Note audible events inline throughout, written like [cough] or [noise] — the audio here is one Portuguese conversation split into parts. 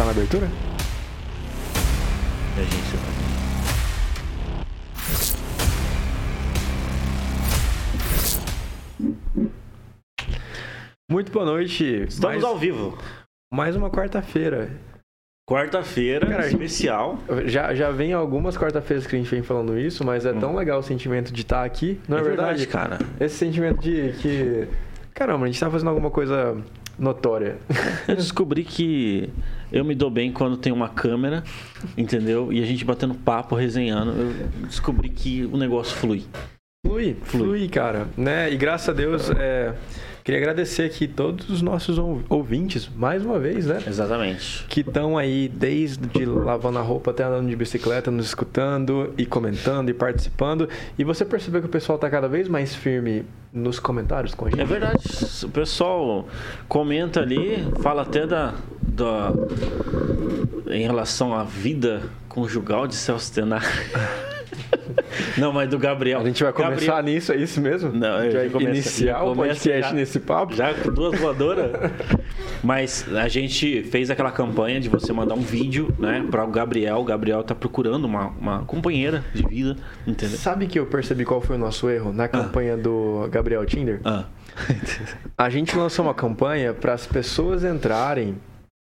tá na abertura? A gente Muito boa noite. Estamos mais, ao vivo. mais uma quarta-feira. Quarta-feira, especial. Já, já vem algumas quarta-feiras que a gente vem falando isso, mas é tão legal o sentimento de estar aqui, não é, verdade? cara. Esse sentimento de que. Caramba, a gente tá fazendo alguma coisa notória. [laughs] Eu descobri que eu me dou bem quando tem uma câmera, entendeu? E a gente batendo papo, resenhando. Eu descobri que o negócio flui. Flui, flui, cara. Né? E graças a Deus, é, queria agradecer aqui todos os nossos ou- ouvintes, mais uma vez, né? Exatamente. Que estão aí desde lavando a roupa até andando de bicicleta, nos escutando e comentando e participando. E você percebeu que o pessoal tá cada vez mais firme nos comentários com a gente? É verdade. O pessoal comenta ali, fala até da, da em relação à vida conjugal de Celso Tenar. [laughs] Não, mas do Gabriel. A gente vai começar Gabriel, nisso, é isso mesmo? Não, a gente vai começa- iniciar o podcast já- nesse papo? Já com duas voadoras. Mas a gente fez aquela campanha de você mandar um vídeo, né, para o Gabriel. O Gabriel tá procurando uma, uma companheira de vida, entendeu? Sabe que eu percebi qual foi o nosso erro na campanha do Gabriel Tinder? Ah. [laughs] A gente lançou uma campanha para as pessoas entrarem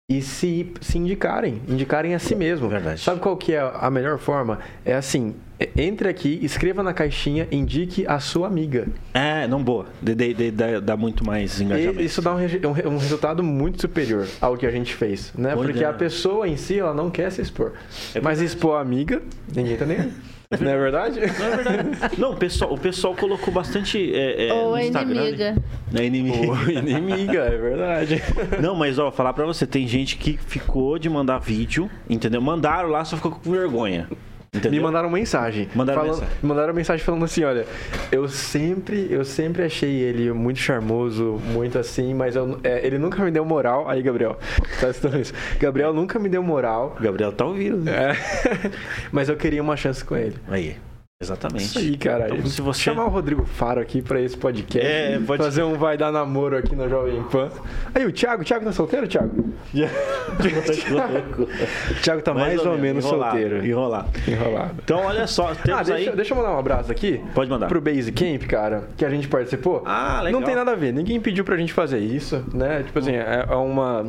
e se, se indicarem, indicarem a si mesmo. Verdade. Sabe qual que é a melhor forma? É assim, entre aqui, escreva na caixinha, indique a sua amiga. É, não boa. De, de- de- dá, dá muito mais engajamento. E isso dá um, um um resultado muito superior ao que a gente fez, né? Porque a pessoa em si, ela não quer se expor. É Mas expor a amiga, ninguém tá nem aí. [laughs] Não é verdade? Não, é verdade. Não, o pessoal, o pessoal colocou bastante. É, é, Ou a Instagram, inimiga. né? É inimiga. Ô, inimiga, é verdade. [laughs] Não, mas ó, falar pra você, tem gente que ficou de mandar vídeo, entendeu? Mandaram lá, só ficou com vergonha. Entendeu? Me mandaram mensagem. Mandaram falando, mensagem. me mandaram mensagem falando assim, olha, eu sempre, eu sempre achei ele muito charmoso, muito assim, mas eu- é, ele nunca me deu moral. Aí, Gabriel, tá assistindo isso? Gabriel nunca me deu moral. O Gabriel tá ouvindo, né? É, [laughs] mas eu queria uma chance com ele. Aí. Exatamente. Isso aí, cara. Então, se você- Chamar o Rodrigo Faro aqui pra esse podcast. É, pode- Fazer um vai dar namoro aqui na Jovem Pan. Aí, o Thiago, o Thiago tá solteiro, Thiago? O [laughs] Thiago tá mais, ou, menos enrolado, solteiro. Enrolado. Enrolado. Então, olha só, Ah, deixa, aí. deixa eu mandar um abraço aqui. Pode mandar. Pro Base Camp, cara, que a gente participou. Ah, legal. Não tem nada a ver, ninguém pediu pra gente fazer isso, né? Tipo assim, é é uma.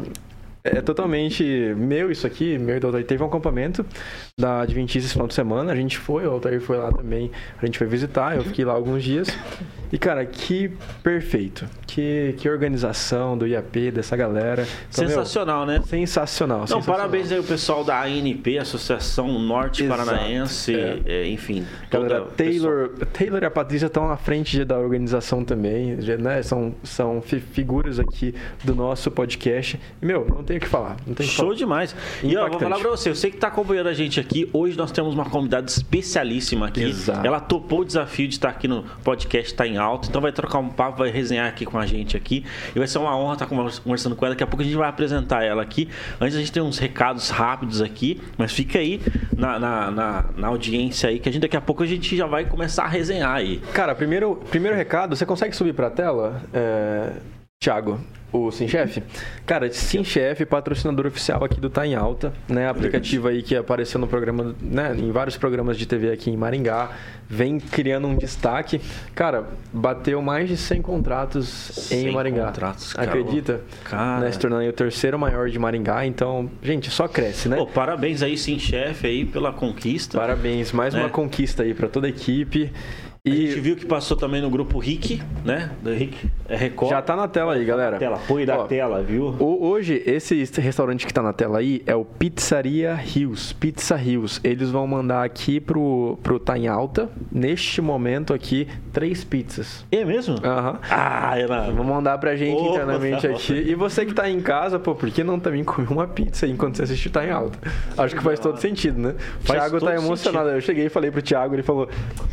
É totalmente meu isso aqui, meu e do. Teve um acampamento da Adventista esse final de semana, a gente foi, o Altair foi lá também, a gente foi visitar, eu fiquei lá alguns dias. E, cara, que perfeito. Que, que organização do IAP, dessa galera. Então, meu, Sensacional, né? sensacional. Não, sensacional. parabéns aí o pessoal da ANP, Associação Norte Exato, Paranaense, é. é, enfim. Galera. Taylor, Taylor e a Patrícia estão à frente da organização também, né? São, são fi- figuras aqui do nosso podcast. E, meu, não tem o que falar. Não tem Show falar. demais. E ó, vou falar pra você, eu sei que tá acompanhando a gente aqui. Hoje nós temos uma convidada especialíssima aqui. Exato. Ela topou o desafio de estar aqui no podcast Tá em Alto. Então vai trocar um papo, vai resenhar aqui com a gente aqui. E vai ser uma honra estar convers- conversando com ela. Daqui a pouco a gente vai apresentar ela aqui. Antes a gente tem uns recados rápidos aqui, mas fica aí na, na, na- na audiência aí, que a gente daqui a pouco a gente já vai começar a resenhar aí. Cara, primeiro, primeiro recado, você consegue subir pra tela, é, Thiago? O Sim Chef? Cara, Sim Chef, patrocinador oficial aqui do Tá em Alta, né? Aplicativo aí que apareceu no programa, né? Em vários programas de TV aqui em Maringá, vem criando um destaque. Cara, bateu mais de 100 contratos em 100 Maringá. contratos, cara. Acredita? Cara. Né? Se tornando aí o terceiro maior de Maringá, então, gente, só cresce, né? Pô, parabéns aí, sim, chefe, aí, pela conquista. Parabéns, mais Né? uma conquista aí pra toda a equipe. A gente E viu que passou também no grupo Rick, né? Do Rick é Record. já tá na tela aí, galera. tela, apoio da Ó, tela, viu? Hoje, esse restaurante que tá na tela aí é o Pizzaria Rios, Pizza Rios. Eles vão mandar aqui pro, pro Tá em Alta, neste momento aqui, três pizzas. É mesmo? Aham. Ah, ela. Vão mandar pra gente Ô, internamente tá aqui. E você que tá em casa, pô, por que não também comer uma pizza aí enquanto você assiste o Tá em Alta? Acho que faz todo sentido, né? O Faz Thiago tá emocionado. Eu cheguei e falei pro Thiago, ele falou: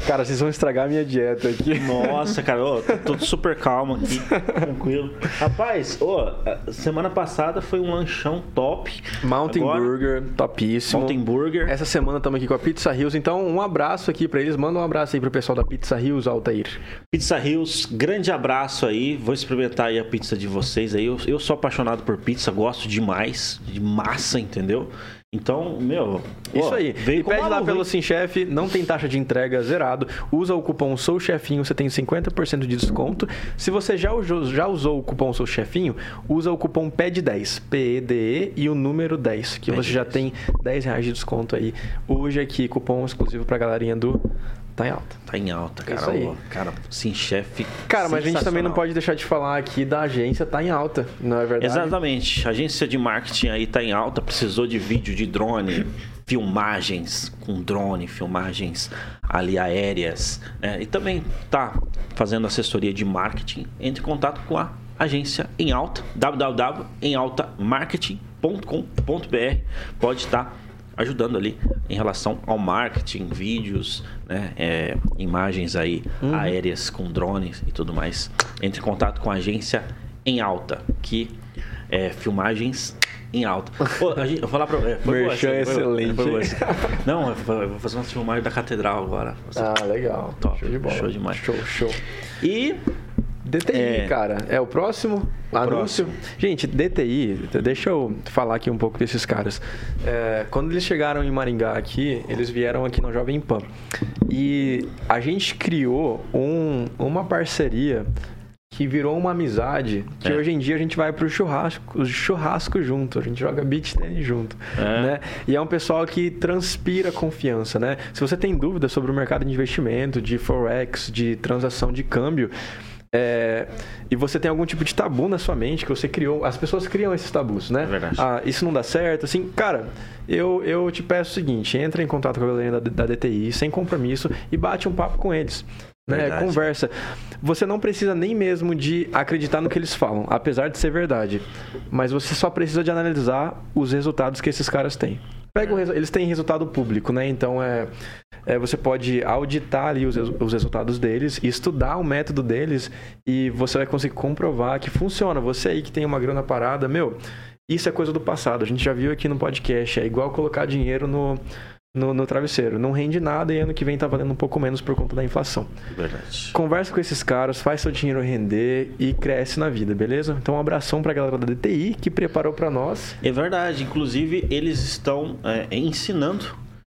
Cara, vocês vão estragar minha dieta aqui. Nossa, cara, ô, tô super calmo aqui, tranquilo. Rapaz, ô, semana passada foi um lanchão top. Mountain Agora, Burger, topíssimo. Mountain Burger. Essa semana estamos aqui com a Pizza Hills, então um abraço aqui pra eles. Manda um abraço aí pro pessoal da Pizza Hills, Altair. Pizza Hills, grande abraço aí. Vou experimentar aí a pizza de vocês aí. Eu, eu sou apaixonado por pizza, gosto demais de massa, entendeu? Então, meu. Isso ó, aí. Veio e pede lá pelo hein? Sim Chef, não tem taxa de entrega zerado. Usa o cupom Sou Chefinho, você tem 50% de desconto. Se você já usou, já usou o cupom Sou Chefinho, usa o cupom PED10, P-E-D-E e o número 10, que você já tem 10 reais de desconto aí. Hoje aqui, cupom exclusivo pra galerinha do Tá em Alta. Tá em alta, cara. Isso aí. Ó, cara, sim, chefe. Cara, mas a gente também não pode deixar de falar aqui da agência Tá em Alta, não é verdade? Exatamente. A agência de marketing aí tá em alta, precisou de vídeo de drone, filmagens com drone, filmagens ali aéreas, né? E também tá fazendo assessoria de marketing. Entre em contato com a agência em alta, www.emaltamarketing.com.br. Pode estar ajudando ali em relação ao marketing, vídeos, né, é, imagens aí aéreas com drones e tudo mais. Entre em contato com a agência em alta, que é filmagens em alta. Pô, a gente, eu vou falar pra é, foi boa foi boa, excelente. foi boa essa. Não, eu vou eu vou fazer uma filmagem da catedral agora. Ah, legal. Top. Show de bola. Show demais. Show, show. E DTI, É. cara, é o próximo anúncio. Gente, DTI, deixa eu falar aqui um pouco desses caras. É, quando eles chegaram em Maringá aqui, eles vieram aqui no Jovem Pan. E a gente criou um- uma parceria que virou uma amizade, que É. hoje em dia a gente vai pro churrasco, churrasco junto, a gente joga beach tennis junto, É. né? E é um pessoal que transpira confiança, né? Se você tem dúvidas sobre o mercado de investimento, de forex, de transação de câmbio, é, e você tem algum tipo de tabu na sua mente que você criou, as pessoas criam esses tabus, né? É verdade. Ah, isso não dá certo, assim, cara, eu, eu te peço o seguinte, entra em contato com a galera da, da DTI, sem compromisso, e bate um papo com eles. Né? Conversa. Você não precisa nem mesmo de acreditar no que eles falam, apesar de ser verdade. Mas você só precisa de analisar os resultados que esses caras têm. Pega o eles têm resultado público, né? Então é, é, você pode auditar ali os, os resultados deles, estudar o método deles e você vai conseguir comprovar que funciona. Você aí que tem uma grana parada, meu, isso é coisa do passado. A gente já viu aqui no podcast. É igual colocar dinheiro no, no, no travesseiro. Não rende nada e ano que vem tá valendo um pouco menos por conta da inflação. verdade. Conversa com esses caras, faz seu dinheiro render e cresce na vida, beleza? Então um abração pra galera da DTI que preparou pra nós. É verdade. Inclusive, eles estão é, ensinando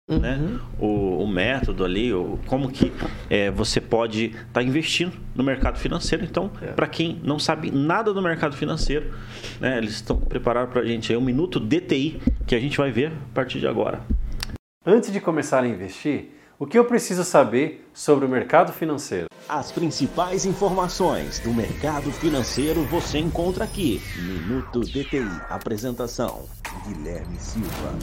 né, o, o método ali, o, como que é, você pode estar investindo no mercado financeiro. Então, É. para quem não sabe nada do mercado financeiro, né, eles estão preparados para a gente aí um minuto DTI que a gente vai ver a partir de agora. Antes de começar a investir, o que eu preciso saber sobre o mercado financeiro? As principais informações do mercado financeiro você encontra aqui. Minuto DTI. Apresentação: Guilherme Silva.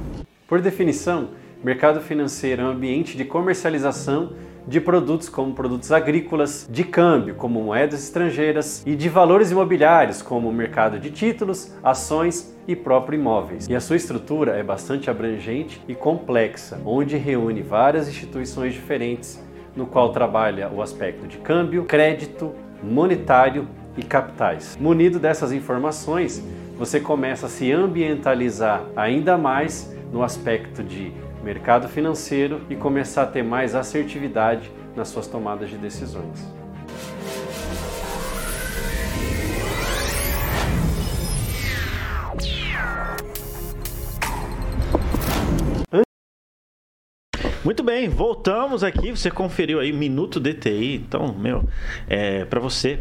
Por definição, mercado financeiro é um ambiente de comercialização de produtos como produtos agrícolas, de câmbio como moedas estrangeiras e de valores imobiliários como o mercado de títulos, ações e próprio imóveis. E a sua estrutura é bastante abrangente e complexa, onde reúne várias instituições diferentes, no qual trabalha o aspecto de câmbio, crédito, monetário e capitais. Munido dessas informações, você começa a se ambientalizar ainda mais no aspecto de mercado financeiro e começar a ter mais assertividade nas suas tomadas de decisões. Muito bem, voltamos aqui. Você conferiu aí Minuto DTI. Então, meu, é para você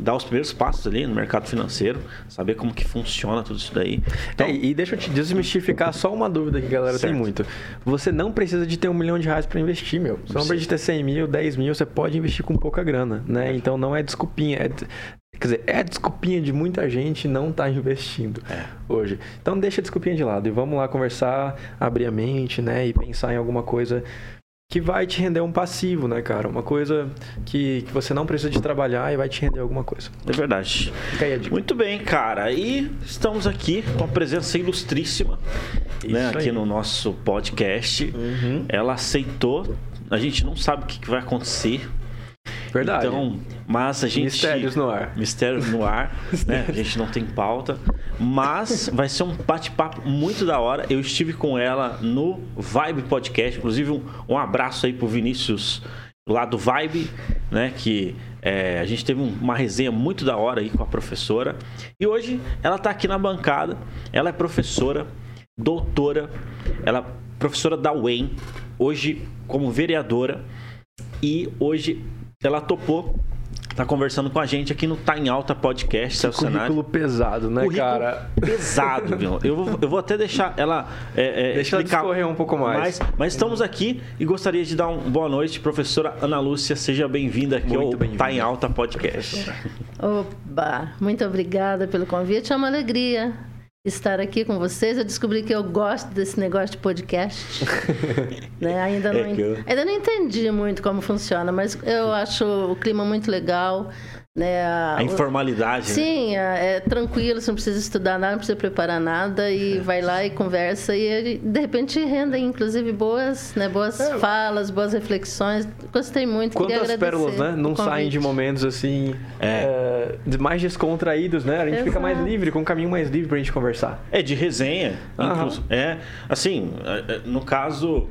dar os primeiros passos ali no mercado financeiro, saber como que funciona tudo isso daí. Então, É, e deixa eu te desmistificar só uma dúvida que a galera Certo. tem muito. Você não precisa de ter um milhão de reais pra investir, meu. Você não precisa de ter 100 mil, 10 mil, você pode investir com pouca grana, né? Então não é desculpinha. É, quer dizer, é desculpinha de muita gente não estar investindo É. hoje. Então deixa a desculpinha de lado e vamos lá conversar, abrir a mente, né? E pensar em alguma coisa que vai te render um passivo, né, cara? Uma coisa que, que você não precisa de trabalhar e vai te render alguma coisa. é verdade. Fica aí a dica. Muito bem, cara. E estamos aqui com a presença ilustríssima né, aqui no nosso podcast. Uhum. Ela aceitou. A gente não sabe o que vai acontecer. Verdade. Então, mas a gente. Mistérios no ar. Mistérios no ar, [laughs] né? A gente não tem pauta. Mas vai ser um bate-papo muito da hora. Eu estive com ela no Vibe Podcast. Inclusive, um, um abraço aí pro Vinícius lá do Vibe, né? Que é, a gente teve um- uma resenha muito da hora aí com a professora. E hoje ela tá aqui na bancada. Ela é professora, doutora, ela é professora da UEM, hoje como vereadora. E hoje ela topou, tá conversando com a gente aqui no Tá em Alta Podcast, Celso Senari. Currículo pesado, né, Currículo cara? pesado, meu. Eu vou, eu vou até deixar ela é, é, Deixa ela explicar discorrer um pouco mais. Mas, mas estamos aqui e gostaria de dar uma boa noite, professora Ana Lúcia. Seja bem-vinda aqui Muito ao bem-vinda. Tá em Alta Podcast. Oba, muito obrigada pelo convite. É uma alegria estar aqui com vocês. Eu descobri que eu gosto desse negócio de podcast. [laughs] né? ainda, não, É eu- ainda não entendi muito como funciona, mas eu acho o clima muito legal. Né? A O- informalidade, né? Sim, é, é tranquilo, você não precisa estudar nada, não precisa preparar nada e É. vai lá e conversa e ele, de repente rendem inclusive boas, né, boas falas, boas reflexões. Gostei muito. Quantas pérolas, né? Não o saem de momentos assim. É. é, mais descontraídos, né? A gente fica mais Exato. livre, com um caminho mais livre pra gente conversar. É, de resenha. Incluso. É, assim, é, é, no caso,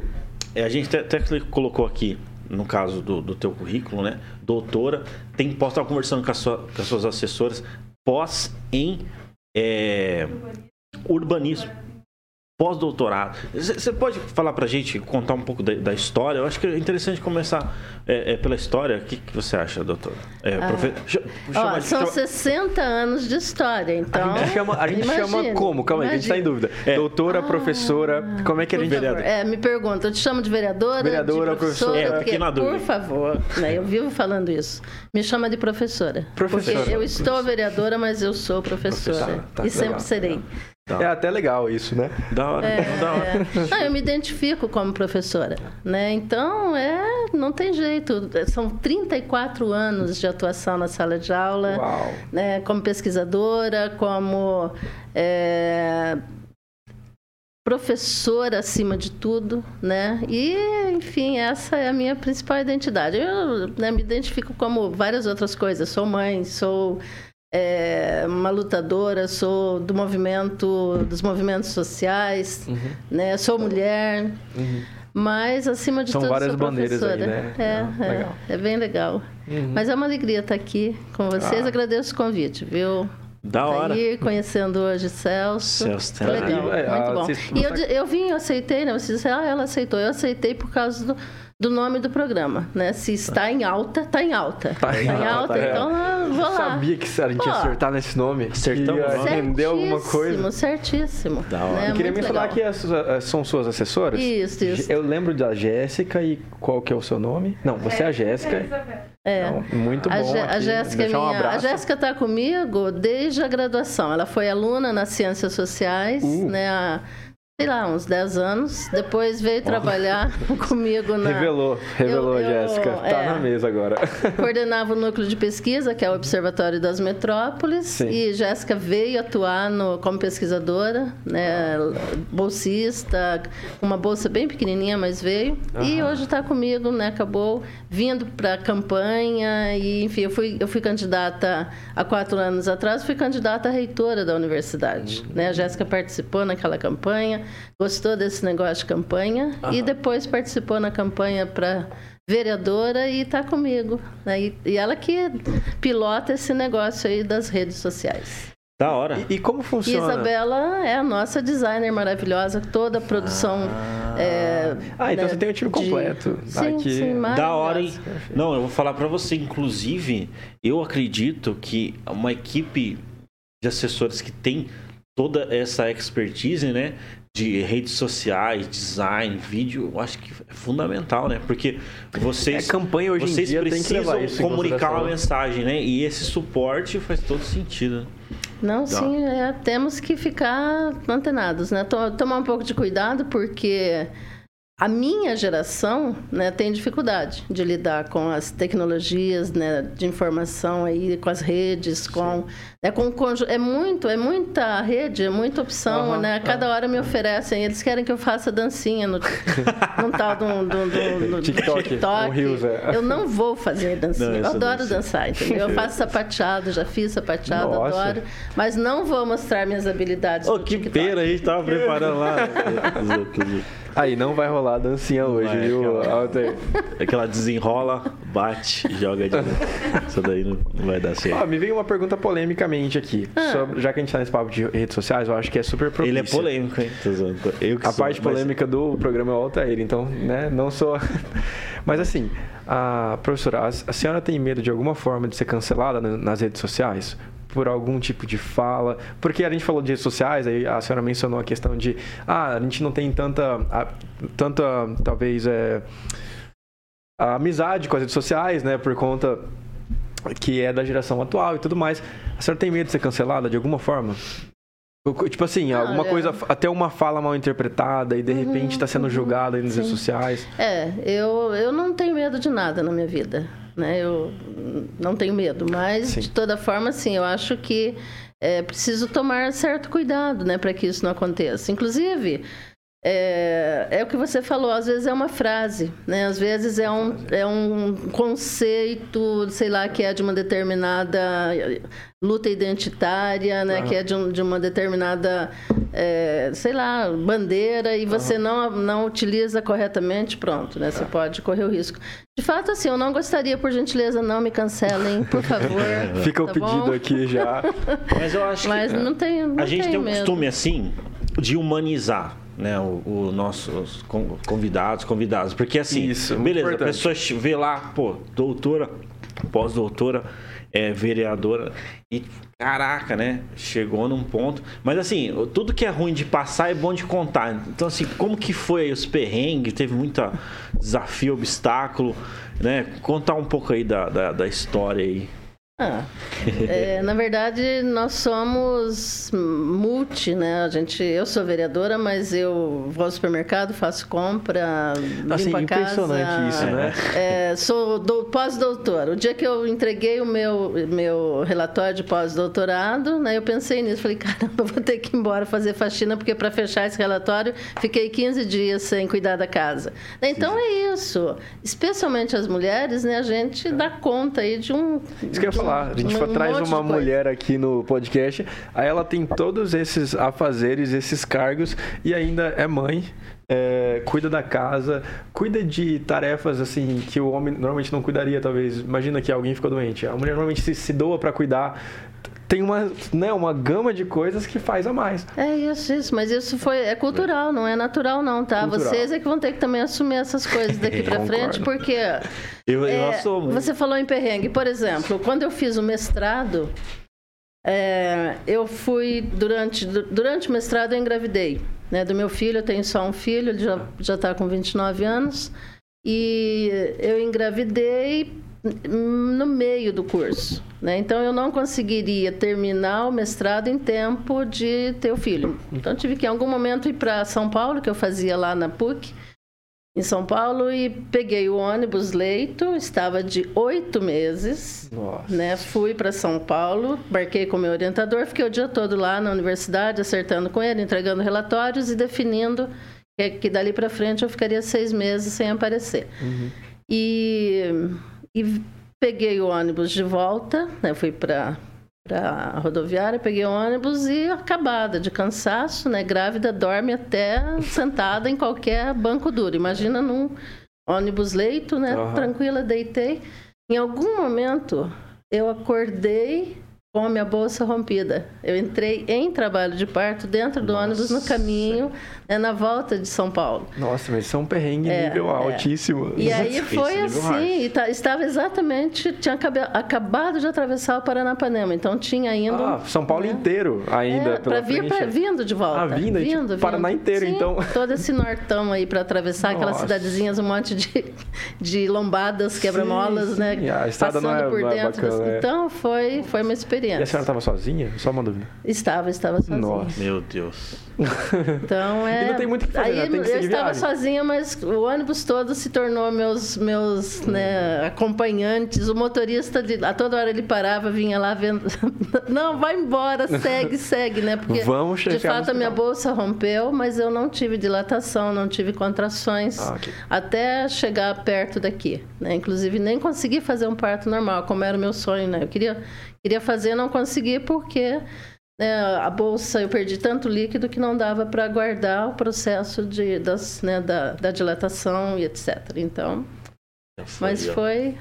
é, a gente até, até colocou aqui, no caso do, do teu currículo, né? Doutora, tem pós, estava conversando com, sua- com as suas assessoras, pós em é, urbanismo. Pós-doutorado. Você pode falar pra gente, contar um pouco da, da história? Eu acho que é interessante começar é, é, pela história. O que, que você acha, doutora? É, profe- Ch- Ó, chama- são chama- 60 anos de história, então. A gente chama, a gente chama imagine, como? Calma aí, a gente tá em dúvida. Doutora, professora, como é que a gente. favor, é, me pergunta, eu te chamo de vereadora? Vereadora, de professora? professora. É, porque, fiquei na dúvida. Por favor, né, eu vivo falando isso. Me chama de professora. Professora. Porque eu estou vereadora, mas eu sou professora. Professora, tá, e sempre legal. É até legal isso, né? Da hora, da hora. É, não, eu me identifico como professora, né? Então, é, não tem jeito. São 34 anos de atuação na sala de aula, Uau. né? Como pesquisadora, como é, professora acima de tudo, né? E, enfim, essa é a minha principal identidade. Eu né, me identifico como várias outras coisas. Sou mãe, sou é, uma lutadora, sou do movimento, dos movimentos sociais, Uhum. né? Sou mulher, mas acima de São tudo várias sou bandeiras aí, professora. né? É, é, legal. é bem legal. Mas é uma alegria estar aqui com vocês. Ah. Agradeço o convite, viu? Da Tá hora. Aí, conhecendo hoje Celso. Celso Tenari. legal, É, muito ah, bom. E eu, eu vim, eu aceitei, né? Você disse, ah, ela aceitou. Eu aceitei por causa do, do nome do programa, né? Se está em alta, está em alta. Tá em alta, é. então ah, vou Eu lá. sabia que a gente ia Pô. acertar nesse nome. Acertamos, Ia né? render alguma coisa. Certíssimo, certíssimo. Da hora. Né? Eu queria Muito mencionar legal. que as- as- são suas assessoras. Isso, isso. Eu lembro da Jéssica e qual que é o seu nome? Não, você é a Jéssica. É. Então, muito bom. A, a. Jéssica é um minha. a. Jéssica está comigo desde a graduação. Ela foi aluna nas ciências sociais, Uh. né? Há, sei lá, uns 10 anos. Depois veio trabalhar [laughs] comigo na. Revelou, revelou, Eu- eu- Jéssica. Tá é. na mesa agora. [laughs] Coordenava o núcleo de pesquisa, que é o Observatório das Metrópoles, Sim. e Jéssica veio atuar no, como pesquisadora, né, bolsista, uma bolsa bem pequenininha, mas veio. E hoje está comigo, né, acabou vindo para a campanha, e enfim, eu fui, eu fui candidata há quatro anos atrás, fui candidata a reitora da universidade. Né? A Jéssica participou naquela campanha, gostou desse negócio de campanha, e depois participou na campanha para vereadora e está comigo. né? E, e ela que pilota esse negócio aí das redes sociais. Da hora. E, e como E funciona? Isabela é a nossa designer maravilhosa, toda a produção. é, Ah, então né, você tem o time de- completo. Sim, Aqui. sim, Da hora, hein? Não, eu vou falar pra você. Inclusive, eu acredito que uma equipe de assessores que tem toda essa expertise, né? De redes sociais, design, vídeo, eu acho que é fundamental, né? Porque vocês, É, campanha hoje em vocês dia tem que precisam levar isso em comunicar uma mensagem, né? E esse suporte faz todo sentido. Não, sim, é, temos que ficar antenados, né? To- Tomar um pouco de cuidado, porque a minha geração né, tem dificuldade de lidar com as tecnologias né, de informação aí, com as redes, com, né, com é muito, é muita rede, é muita opção, uhum, né? Cada hora me oferecem, eles querem que eu faça dancinha no, [laughs] no tal do, do, do, do TikTok. TikTok. Reels, é. Eu não vou fazer dancinha, não, eu adoro dança. dançar, entendeu? Eu faço sapateado, já fiz sapateado, Nossa. adoro, mas não vou mostrar minhas habilidades. Oh, que TikTok. pena, a gente tava [laughs] preparando lá. Aí não vai rolar a dancinha hoje, vai, viu, Alter? [laughs] Aquela desenrola, bate, joga de novo. Isso daí não, não, vai dar certo. Ó, me veio uma pergunta polemicamente aqui. Ah. Sobre, já que a gente tá nesse papo de redes sociais, eu acho que é super propício. Ele é polêmico, hein? Eu que a sou, parte mas... polêmica do programa é o Altair, então, né, não sou... [laughs] mas assim, a professora, a, a senhora tem medo de alguma forma de ser cancelada nas redes sociais? Por algum tipo de fala. Porque a gente falou de redes sociais, aí a senhora mencionou a questão de ah, a gente não tem tanta, a, tanta talvez, é, amizade com as redes sociais, né? Por conta que é da geração atual e tudo mais. A senhora tem medo de ser cancelada de alguma forma? Tipo assim, alguma coisa, até uma fala mal interpretada e de uhum, repente está sendo uhum, julgada nas redes sociais. É, eu, eu não tenho medo de nada na minha vida né? Eu não tenho medo, mas sim. de toda forma, sim, eu acho que é preciso tomar certo cuidado, né, para que isso não aconteça. Inclusive, é, é, o que você falou, às vezes é uma frase, né? às vezes é um, é um conceito, sei lá, que é de uma determinada luta identitária, né? Uhum. que é de, um, de uma determinada, é, sei lá, bandeira, e você uhum. não, não utiliza corretamente, pronto, né? você pode correr o risco. De fato, assim, eu não gostaria, por gentileza, não me cancelem, por favor. [laughs] Fica tá o pedido bom? aqui já. [laughs] Mas eu acho Mas que. Mas não tem. Não a gente tem um costume assim de humanizar né, o, o nossos convidados, convidados. Porque assim, Isso, beleza, a pessoa vê lá, pô, doutora, pós-doutora, é, vereadora, e caraca, né? Chegou num ponto. Mas assim, tudo que é ruim de passar é bom de contar. Então, assim, como que foi os perrengues? Teve muita desafio, obstáculo, né? Contar um pouco aí da, da, da história aí. Ah, é, na verdade, nós somos multi, né? A gente, eu sou vereadora, mas eu vou ao supermercado, faço compra, assim, limpo a casa. impressionante isso, né? É, sou do, pós-doutor. O dia que eu entreguei o meu, meu relatório de pós-doutorado, né, eu pensei nisso. Falei, caramba, [laughs] vou ter que ir embora fazer faxina, porque para fechar esse relatório, fiquei 15 dias sem cuidar da casa. Então, Sim. é isso. Especialmente as mulheres, né? A gente dá conta aí de um... Isso que eu ia falar. A gente um traz uma mulher aqui no podcast, aí ela tem todos esses afazeres, esses cargos e ainda é mãe. É, cuida da casa, cuida de tarefas assim que o homem normalmente não cuidaria, talvez. Imagina que alguém ficou doente. A mulher normalmente se, se doa para cuidar tem uma, né, uma gama de coisas que faz a mais. É isso, isso. Mas isso foi, é cultural, não é natural não, tá? Cultural. Vocês é que vão ter que também assumir essas coisas daqui para [laughs] frente, porque... Eu, é, eu assumo. Você falou em perrengue. Por exemplo, quando eu fiz o mestrado, é, eu fui, durante, durante o mestrado eu engravidei. Né, do meu filho, eu tenho só um filho, ele já está com 29 anos. E eu engravidei no meio do curso. Né? Então, eu não conseguiria terminar o mestrado em tempo de ter o filho. Então, tive que, em algum momento, ir para São Paulo, que eu fazia lá na PUC, em São Paulo, e peguei o ônibus leito, estava de oito meses. Né? Fui para São Paulo, embarquei com meu orientador, fiquei o dia todo lá na universidade, acertando com ele, entregando relatórios e definindo que, que dali para frente eu ficaria seis meses sem aparecer. Uhum. E e peguei o ônibus de volta, né? Fui para a rodoviária, peguei o ônibus e acabada de cansaço, né? Grávida dorme até sentada em qualquer banco duro. Imagina num ônibus leito, né? Uhum. Tranquila, deitei. Em algum momento eu acordei com a minha bolsa rompida. Eu entrei em trabalho de parto dentro do Nossa. ônibus no caminho, né, na volta de São Paulo. Nossa, mas isso é um perrengue é, nível é. altíssimo. E aí foi assim, tá, estava exatamente, tinha acabado de atravessar o Paranapanema, então tinha ainda... Ah, São Paulo né? inteiro ainda é, para vir pra, vindo de volta. Ah, vindo, vindo, tipo, Paraná inteiro, Sim, então. [laughs] todo esse nortão aí para atravessar Nossa. aquelas cidadezinhas, um monte de, de lombadas, quebra-molas, né? A estrada passando não é por dentro. Bacana, é. Então foi, foi uma experiência. E a senhora estava sozinha? Só uma dúvida. Estava, estava sozinha. Nossa. Meu Deus. Então [laughs] é. E não tem muito o que fazer, Aí né? Tem que eu estava sozinha, mas o ônibus todo se tornou meus meus né, acompanhantes. O motorista de, a toda hora ele parava, vinha lá vendo. [laughs] Não, vai embora, segue, [laughs] segue, né? Porque Vamos de fato a minha bolsa rompeu, mas eu não tive dilatação, não tive contrações Ah, ok. até chegar perto daqui. Né? Inclusive nem consegui fazer um parto normal, como era o meu sonho, né? Eu queria queria fazer, não consegui porque né, a bolsa eu perdi tanto líquido que não dava para guardar o processo de, das, né, da, da dilatação e etc. Então, mas ó. foi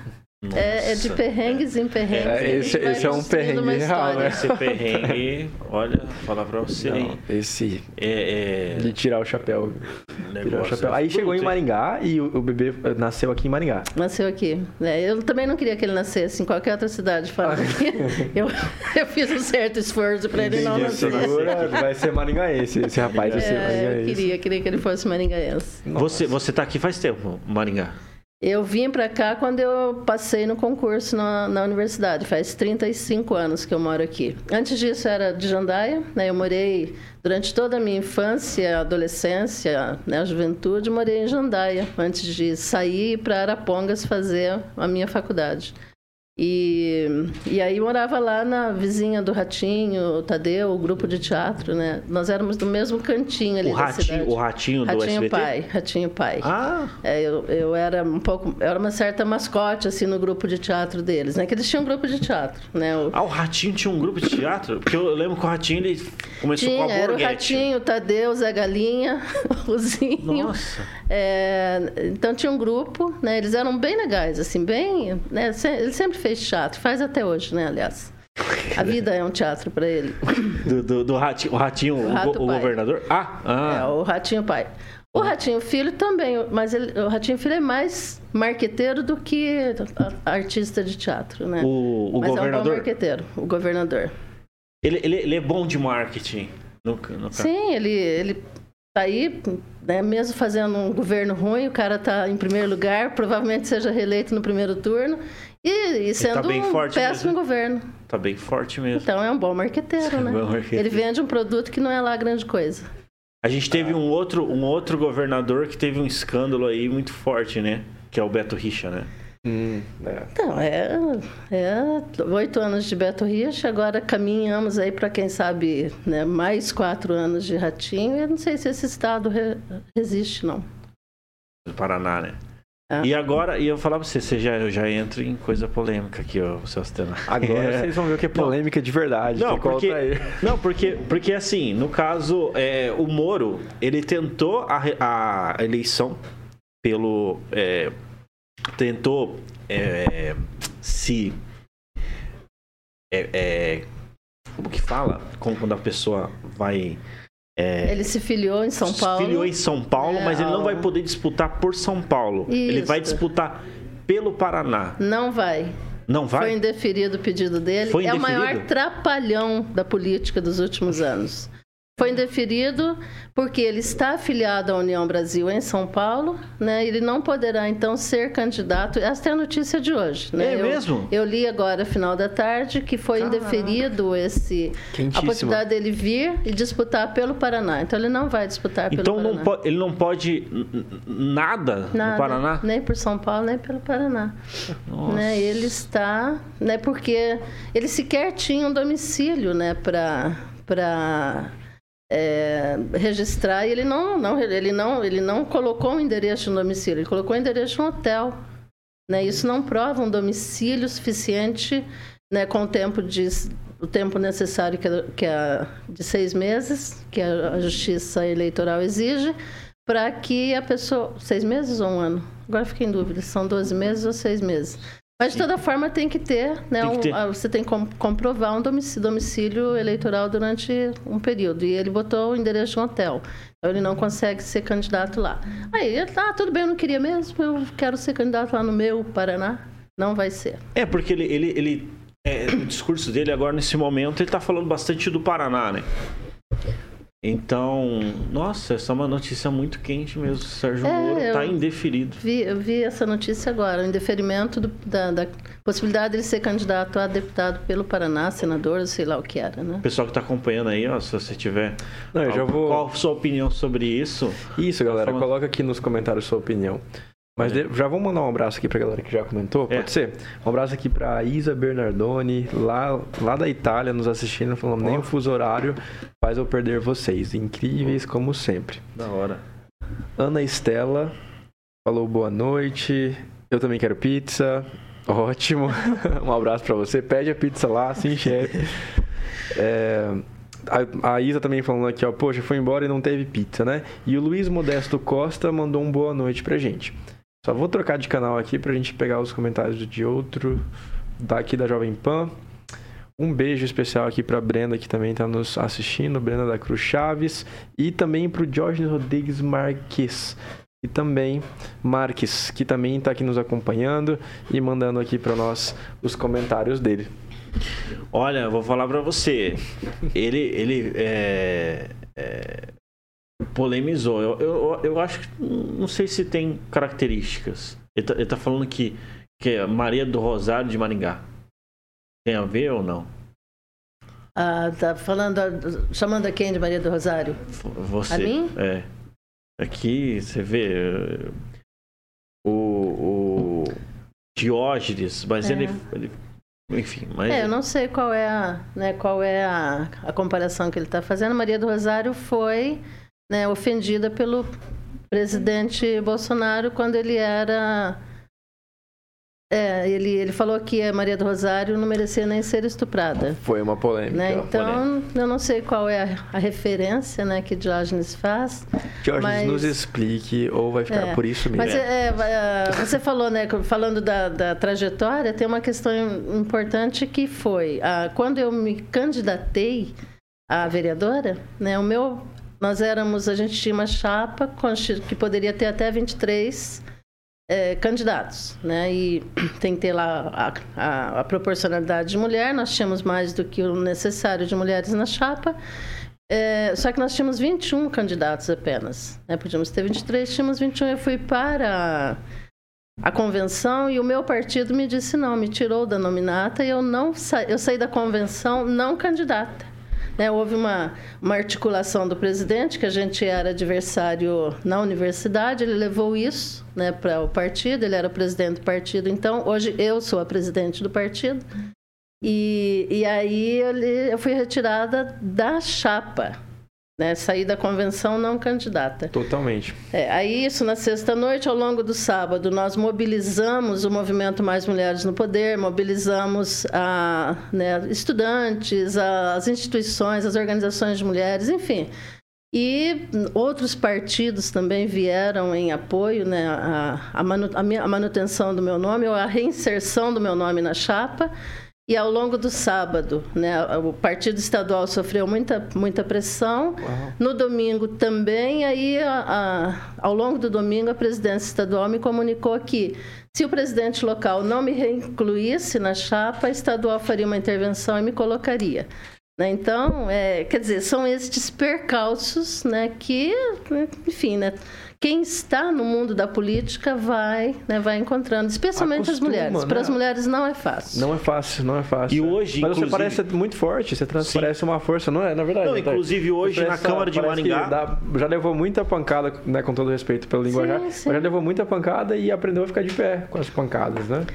é, é de perrengues em perrengues. É, a gente esse- esse é um perrengue real, né? Esse perrengue, olha, falar pra você. Não, esse É, é de tirar o chapéu. Tirar o chapéu. é Aí chegou em? Maringá e o, o bebê nasceu aqui em Maringá. Nasceu aqui. né? eu também não queria que ele nascesse em qualquer outra cidade fora [laughs] daqui. eu, eu fiz um certo esforço para ele não nascer. segura, vai ser maringaense. Esse rapaz vai ser É, eu maringaense. queria, queria que ele fosse maringaense. Você, você tá aqui faz tempo, Maringá. Eu vim para cá quando eu passei no concurso na, na universidade. Faz 35 anos que eu moro aqui. Antes disso, era de Jandaia. Né? Eu morei durante toda a minha infância, adolescência, né? juventude, morei em Jandaia. Antes de sair para Arapongas fazer a minha faculdade. E, e aí morava lá na vizinha do Ratinho, o Tadeu, o grupo de teatro, né? Nós éramos do mesmo cantinho ali O da ratinho, cidade. o ratinho do Ratinho SBT? Pai, Ratinho Pai. Ah, É, eu, eu era um pouco, eu era uma certa mascote assim no grupo de teatro deles, né? Que eles tinham um grupo de teatro, né? O, ah, o Ratinho tinha um grupo de teatro? Porque eu lembro que o Ratinho ele começou com a tinha, era o. Ratinho, o Tadeu, o Zé Galinha, [laughs] o Zinho. Nossa. É, então tinha um grupo, né? Eles eram bem legais, assim, bem, né? se- Ele sempre fez teatro, faz até hoje, né? Aliás, a vida é um teatro para ele. Do, do, do Ratinho, o Ratinho, o, go- o Pai. governador? Ah, É, ah. o Ratinho Pai. O Ratinho Filho também, mas ele- o Ratinho Filho é mais marqueteiro do que artista de teatro, né? o, o mas é um bom governador, marqueteiro, o governador. ele, ele, ele é bom de marketing. No, no, Sim, ele, ele tá aí, né, mesmo fazendo um governo ruim, o cara tá em primeiro lugar, provavelmente seja reeleito no primeiro turno, e, e sendo bem um forte péssimo mesmo. governo. Tá bem forte mesmo. Então é um bom marqueteiro, [laughs] né? Bom marqueteiro. Ele vende um produto que não é lá grande coisa. A gente teve um outro, um outro governador que teve um escândalo aí muito forte, né? Que é o Beto Richa, né? Hum, é. Então, é, é oito anos de Beto Richa, agora caminhamos aí para quem sabe né, mais quatro anos de Ratinho. Eu não sei se esse estado re- resiste, não. Do Paraná, né? É. E agora, e eu falar pra você, você já, eu já entro em coisa polêmica aqui, ó, Celestino. Agora [laughs] vocês vão ver o que é polêmica de verdade. Não, porque, aí. [laughs] não porque, porque assim, no caso, é, o Moro, ele tentou a, a eleição pelo. é, tentou é, se. é, é, como que fala? Como quando a pessoa vai. É, Ele se filiou em São se Paulo. filiou em São Paulo, É, mas ele não vai poder disputar por São Paulo. Ele vai Isso. disputar pelo Paraná. Não vai. Não vai? Foi indeferido o pedido dele. Foi é o indeferido? maior trapalhão da política dos últimos anos. Foi indeferido porque ele está afiliado à União Brasil em São Paulo, né? Ele não poderá então ser candidato. Esta é a notícia de hoje, né? É Eu- mesmo? Eu li agora, final da tarde, que foi indeferido esse a possibilidade dele vir e disputar pelo Paraná. Então ele não vai disputar pelo Então Paraná. não po- ele não pode nada, Nada, no Paraná? Nem por São Paulo, nem pelo Paraná. Nossa. Né, ele está, né, porque ele sequer tinha um domicílio, né, para para registrar e ele não, não, ele não, ele não colocou um endereço no domicílio, ele colocou um endereço no hotel, né? Isso não prova um domicílio suficiente, né, com o tempo de o tempo necessário que, que a, de seis meses que a, Justiça Eleitoral exige para que a pessoa seis meses ou um ano? Agora fiquei em dúvida, são 12 meses ou seis meses. Mas de toda forma tem que ter, né? Tem que um- ter. ah, você tem que com- comprovar um domicílio, domicílio eleitoral durante um período. E ele botou o endereço de um hotel. Então ele não consegue ser candidato lá. Aí, ele, ah, tudo bem, eu não queria mesmo, eu quero ser candidato lá no meu Paraná. Não vai ser. É, porque ele, ele, ele é, o discurso dele agora, nesse momento, ele tá falando bastante do Paraná, né? Então, nossa, essa é uma notícia muito quente mesmo. Sérgio É, Moro está indeferido. Vi, eu vi essa notícia agora, o indeferimento do- da, da possibilidade de ele ser candidato a deputado pelo Paraná, senador, sei lá o que era, né? O pessoal que está acompanhando aí, ó, se você tiver. Não, eu já vou- Qual a sua opinião sobre isso? Isso, galera. falando- Coloca aqui nos comentários sua opinião. Mas de- já vamos mandar um abraço aqui pra galera que já comentou, É. pode ser? Um abraço aqui pra Isa Bernardoni, lá, lá da Itália, nos assistindo, falando nem o fuso horário faz eu perder vocês. Incríveis como sempre. Da hora. Ana Estela falou boa noite. Eu também quero pizza. Ótimo. [laughs] um abraço pra você. Pede a pizza lá, sim, chefe. [laughs] É, a, a Isa também falando aqui, ó, poxa, foi embora e não teve pizza, né? E o Luiz Modesto Costa mandou um boa noite pra gente. Só vou trocar de canal aqui pra gente pegar os comentários de outro daqui da Jovem Pan. Um beijo especial aqui pra Brenda, que também tá nos assistindo, Brenda da Cruz Chaves, e também pro Jorge Rodrigues Marques, e também Marques, que também tá aqui nos acompanhando e mandando aqui pra nós os comentários dele. Olha, vou falar pra você. Ele, ele é, é, polemizou. Eu, eu, eu acho que não sei se tem características. Ele tá, ele tá falando que, que é Maria do Rosário de Maringá. Tem a ver ou não? Ah, tá falando, chamando a quem de Maria do Rosário? Você. A mim? É. Aqui você vê o, o Diógenes, mas É. ele, ele- Enfim, mas. É, eu não sei qual é a, né, qual é a, a comparação que ele está fazendo. Maria do Rosário foi né, ofendida pelo presidente Bolsonaro quando ele era. É, ele, ele falou que a Maria do Rosário não merecia nem ser estuprada. Foi uma polêmica. Né? uma polêmica. Então, eu não sei qual é a, a referência né, que Diógenes faz. Jorge, mas- nos explique ou vai ficar É, por isso mesmo. Mas é, é, ah, você falou, né, falando da, da trajetória, tem uma questão importante que foi, ah, quando eu me candidatei a vereadora, né, o meu, nós éramos, a gente tinha uma chapa que poderia ter até 23 eh, candidatos, né, e [clears throat] tem que ter lá a, a- a proporcionalidade de mulher, nós tínhamos mais do que o necessário de mulheres na chapa, é, só que nós tínhamos 21 candidatos apenas. Né? Podíamos ter 23, tínhamos 21. Eu fui para a convenção e o meu partido me disse não, me tirou da nominata e eu não sa eu saí da convenção não candidata. Né? Houve uma, uma articulação do presidente, que a gente era adversário na universidade, ele levou isso né, para o partido, ele era presidente do partido, então hoje eu sou a presidente do partido. E, e aí eu, eu fui retirada da chapa, né? Saí da convenção não candidata. Totalmente. É, aí isso na sexta-noite, ao longo do sábado, nós mobilizamos o movimento Mais Mulheres no Poder, mobilizamos a, né, estudantes, a- as instituições, as organizações de mulheres, enfim. E outros partidos também vieram em apoio né, manu- minha- a manutenção do meu nome, ou a reinserção do meu nome na chapa. E ao longo do sábado, né, o partido estadual sofreu muita, muita pressão. No domingo também, aí a- a- ao longo do domingo a presidência estadual me comunicou que se o presidente local não me reincluísse na chapa, a estadual faria uma intervenção e me colocaria. Né, Então, é, quer dizer, são estes percalços né, que, enfim, né, quem está no mundo da política vai, né, vai encontrando, especialmente Acostuma, as mulheres. né? Para as mulheres não é fácil. Não é fácil, não é fácil. E hoje, Mas você parece muito forte, você transparece uma força, não é? Na verdade. Não, Antônio? inclusive hoje na parece- Câmara de parece Maringá- dá- já levou muita pancada, né, com todo respeito pelo linguajar, Sim, sim. mas já levou muita pancada e aprendeu a ficar de pé com as pancadas, né?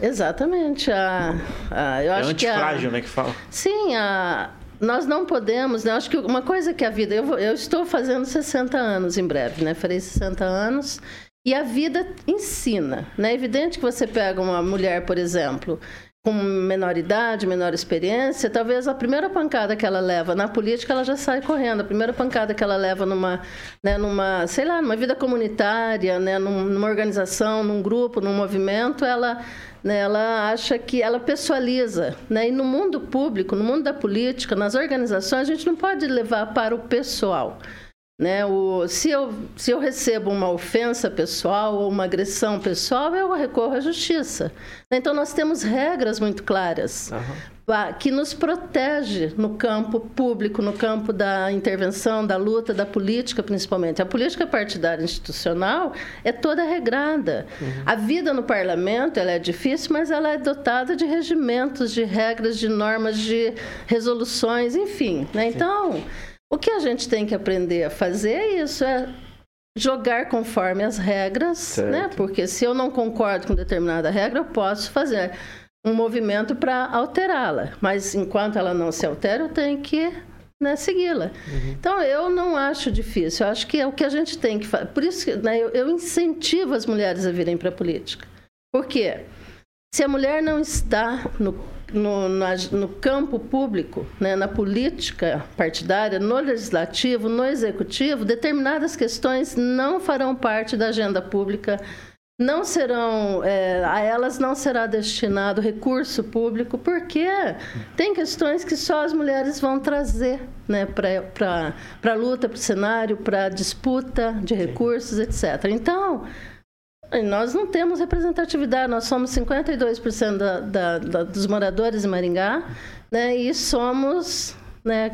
Exatamente. A, a- eu É acho que a, antifrágil, né? Que fala. Sim, a- nós não podemos, né? Acho que uma coisa que a vida. Eu, vou- eu estou fazendo 60 anos em breve, né? Farei 60 anos. E a vida ensina. Né? É evidente que você pega uma mulher, por exemplo, com menor idade, menor experiência, talvez a primeira pancada que ela leva na política, ela já sai correndo. A primeira pancada que ela leva numa, né, numa sei lá, numa vida comunitária, né, num- numa organização, num grupo, num movimento, ela, né, ela acha que ela pessoaliza. Né? E no mundo público, no mundo da política, nas organizações, a gente não pode levar para o pessoal. Né? O, se, eu, se eu recebo uma ofensa pessoal ou uma agressão pessoal, eu recorro à justiça. Então, nós temos regras muito claras uhum. que nos protege no campo público, no campo da intervenção, da luta, da política, principalmente. A política partidária institucional é toda regrada. Uhum. A vida no parlamento ela é difícil, mas ela é dotada de regimentos, de regras, de normas, de resoluções, enfim. Né? Então... O que a gente tem que aprender a fazer é isso, é jogar conforme as regras, certo. né? Porque se eu não concordo com determinada regra, eu posso fazer um movimento para alterá-la. Mas enquanto ela não se altera, eu tenho que né, segui-la. Uhum. Então, eu não acho difícil. Eu acho que é o que a gente tem que fazer. Por isso que né, eu, eu incentivo as mulheres a virem para a política. Por quê? Se a mulher não está no no, na, no campo público, né, na política partidária, no legislativo, no executivo, determinadas questões não farão parte da agenda pública, não serão, é, a elas não será destinado recurso público, porque tem questões que só as mulheres vão trazer né, para a luta, para o cenário, para a disputa de recursos, etc. Então, nós não temos representatividade, nós somos 52% da, da, da, dos moradores de Maringá, né, e somos né,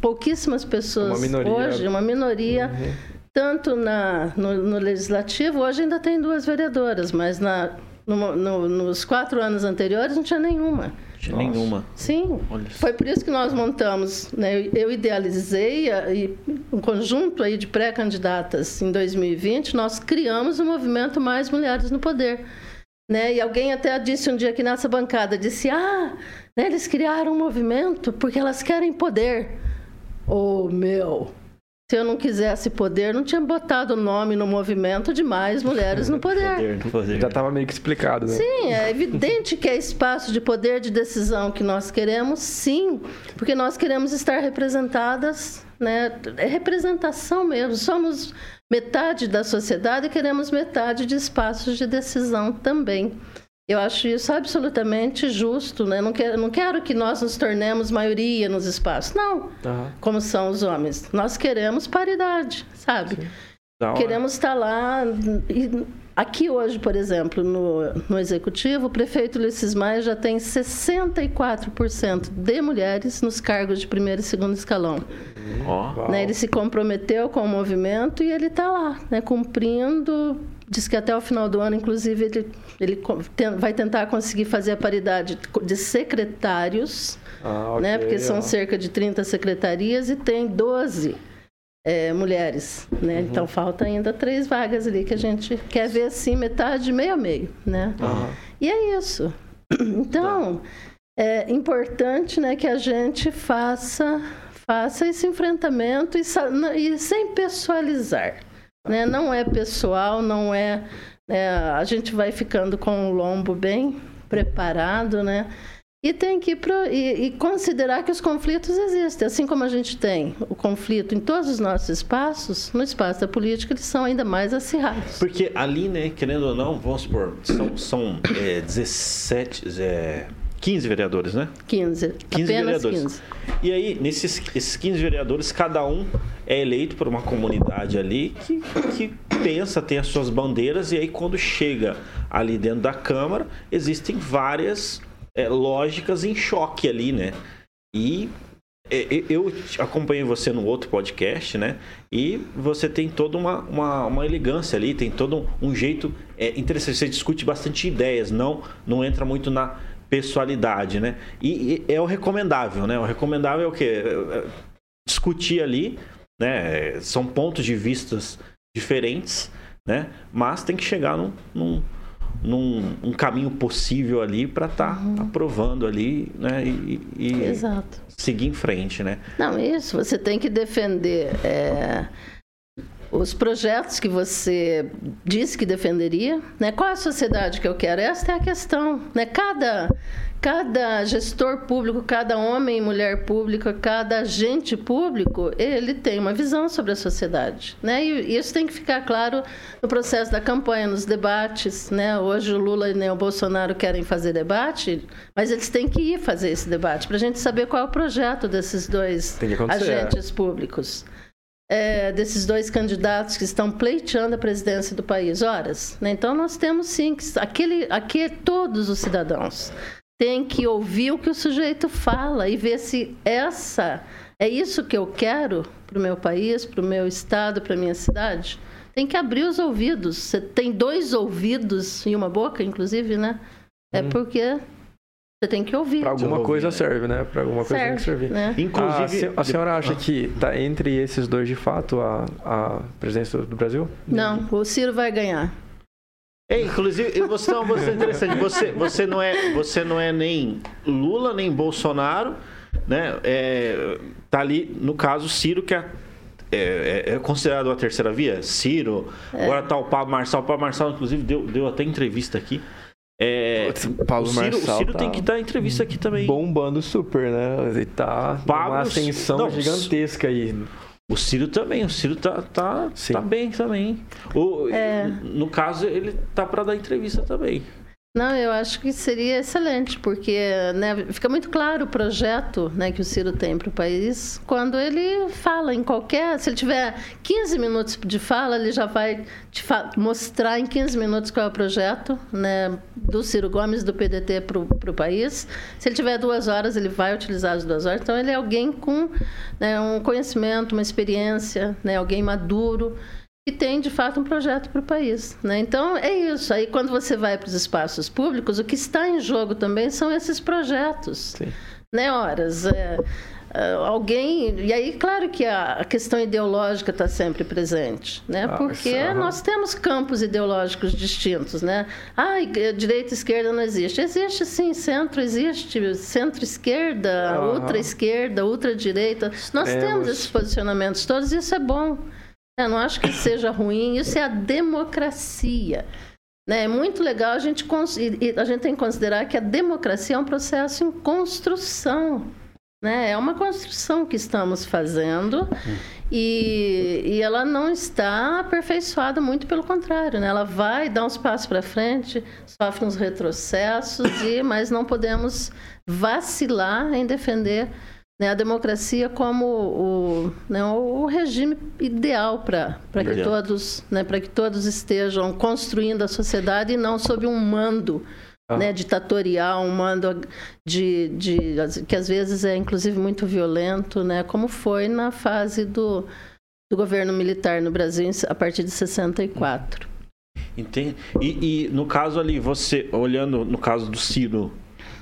pouquíssimas pessoas uma hoje, uma minoria, uhum. tanto na, no, no, legislativo, hoje ainda tem duas vereadoras, mas na, no, no, nos quatro anos anteriores não tinha nenhuma tinha nenhuma. Sim. Foi por isso que nós montamos, né? Eu idealizei e um conjunto aí de pré-candidatas em 2020, nós criamos o movimento Mais Mulheres no Poder. Né? E alguém até disse um dia aqui nessa bancada, disse, ah, né, eles criaram um movimento porque elas querem poder. Oh, meu, se eu não quisesse poder, não tinha botado o nome no movimento de mais mulheres no poder. [laughs] poder, poder. Já estava meio que explicado, né? Sim, é evidente que é espaço de poder de decisão que nós queremos, sim, porque nós queremos estar representadas, né? É representação mesmo. Somos metade da sociedade e queremos metade de espaços de decisão também. Eu acho isso absolutamente justo, né? Não quero, não quero que nós nos tornemos maioria nos espaços, não. Uhum. Como são os homens. Nós queremos paridade, sabe? Queremos estar lá. E aqui hoje, por exemplo, no, no executivo, o prefeito Ulisses Maia já tem 64% de mulheres nos cargos de primeiro e segundo escalão. Oh. Né? Ele se comprometeu com o movimento e ele está lá, né? cumprindo Diz que até o final do ano, inclusive, ele, ele vai tentar conseguir fazer a paridade de secretários, ah, okay, né? porque são cerca de 30 secretarias e tem 12 é, mulheres. Né? Uhum. Então, falta ainda três vagas ali que a gente quer ver, assim, metade, meio a meio. Né? Uhum. E é isso. [clears throat] Então, é importante né, que a gente faça, faça esse enfrentamento e, e sem pessoalizar. Né? Não é pessoal, não é, é. A gente vai ficando com o lombo bem preparado, né? E tem que pro, e, e, considerar que os conflitos existem. Assim como a gente tem o conflito em todos os nossos espaços, no espaço da política eles são ainda mais acirrados. Porque ali, né, querendo ou não, vamos supor, são, são é, 17. É 15 vereadores, né? 15. 15 vereadores. 15. E aí, nesses esses 15 vereadores, cada um é eleito por uma comunidade ali que, que pensa, tem as suas bandeiras, e aí quando chega ali dentro da Câmara, existem várias é, lógicas em choque ali, né? E é, eu acompanhei você no outro podcast, né? E você tem toda uma, uma, uma elegância ali, tem todo um, um jeito é, interessante. Você discute bastante ideias, não, não entra muito na pessoalidade, né? E, e, é o recomendável, né? O recomendável é o quê? É, é discutir ali, né? São pontos de vistas diferentes, né? Mas tem que chegar num, num, num um caminho possível ali para estar tá uhum. aprovando ali, né? E, e seguir em frente, né? Não, isso. Você tem que defender. É os projetos que você disse que defenderia, né? Qual é a sociedade que eu quero? Esta é a questão, né? Cada cada gestor público, cada homem e mulher pública, cada agente público, ele tem uma visão sobre a sociedade, né? E isso tem que ficar claro no processo da campanha, nos debates, né? Hoje o Lula e o Bolsonaro querem fazer debate, mas eles têm que ir fazer esse debate para a gente saber qual é o projeto desses dois agentes públicos. É, desses dois candidatos que estão pleiteando a presidência do país? Horas. Né? Então, nós temos sim que aquele, aqui todos os cidadãos têm que ouvir o que o sujeito fala e ver se essa é isso que eu quero para o meu país, para o meu estado, para a minha cidade. Tem que abrir os ouvidos. Você tem dois ouvidos e uma boca, inclusive, né? É hum. porque você tem que ouvir. Para alguma ouvir, coisa né? serve, né? Para alguma coisa tem que servir. Né? Inclusive, a, a senhora acha que está entre esses dois, de fato, a, a presidência do Brasil? Não, o Ciro vai ganhar. É, inclusive, você é uma interessante. Você, você, não é, você não é nem Lula, nem Bolsonaro, né? É, tá ali, no caso, Ciro, que é é, é, é, considerado a terceira via? Ciro, é. agora tá o Pablo Marçal. O Pablo Marçal, inclusive, deu, deu até entrevista aqui. É, Paulo o Ciro, o Ciro tá tem que dar entrevista aqui também. Bombando super, né? Ele tá Pablo, uma ascensão não, gigantesca aí. O Ciro também, o Ciro tá, tá, tá bem também. O, é. No caso, ele tá para dar entrevista também. Não, eu acho que seria excelente, porque né, fica muito claro o projeto né, que o Ciro tem para o país quando ele fala em qualquer. Se ele tiver 15 minutos de fala, ele já vai te mostrar em 15 minutos qual é o projeto né, do Ciro Gomes, do PDT, para o país. Se ele tiver duas horas, ele vai utilizar as duas horas. Então, ele é alguém com né, um conhecimento, uma experiência, né, alguém maduro que tem de fato um projeto para o país. Né? Então é isso. Aí quando você vai para os espaços públicos, o que está em jogo também são esses projetos. Sim. Né, horas. É, é alguém. E aí, claro que a, questão ideológica está sempre presente, né? Ah, Porque nós temos campos ideológicos distintos, né? Ah, direita e esquerda não existe. Existe sim, centro existe, centro-esquerda, uhum. ultra-esquerda, ultra-direita. Nós temos esses posicionamentos todos, e isso é bom. Eu não acho que seja ruim, isso é a democracia. Né? É muito legal a gente, a gente tem que considerar que a democracia é um processo em construção. Né? É uma construção que estamos fazendo e, e ela não está aperfeiçoada, muito pelo contrário. Né? Ela vai dar uns passos para frente, sofre uns retrocessos, e, mas não podemos vacilar em defender né, a democracia como o, né, o regime ideal para que todos né, para que todos estejam construindo a sociedade e não sob um mando ah. né, ditatorial, um mando de, de que às vezes é inclusive muito violento, né, como foi na fase do, do governo militar no Brasil a partir de 64. Entende? E, e no caso ali, você olhando no caso do Ciro,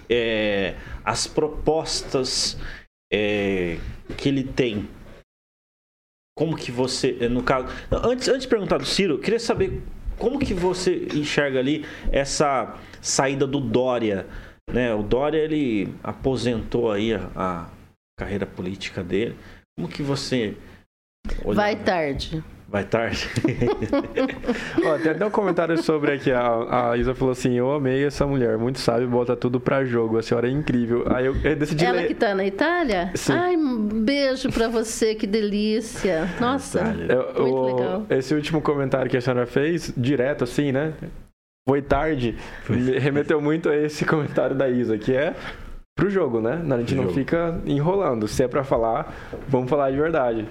é, as propostas é, que ele tem. Como que você, no caso, antes, antes de perguntar do Ciro, queria saber como que você enxerga ali essa saída do Dória, né? O Dória ele aposentou aí a, a carreira política dele. Como que você Vai tarde. Vai tarde. [laughs] Ó, tem até um comentário sobre aqui. A, a Isa falou assim: Eu amei essa mulher, muito sábio, bota tudo pra jogo. A senhora é incrível. Aí eu, eu decidi. Ela ler... que tá na Itália? Sim. Ai, um beijo pra você, que delícia. Nossa, eu, muito legal. Esse último comentário que a senhora fez, direto assim, né? Foi tarde, me remeteu muito a esse comentário da Isa, que é pro jogo, né? A gente não fica enrolando. Se é pra falar, vamos falar de verdade.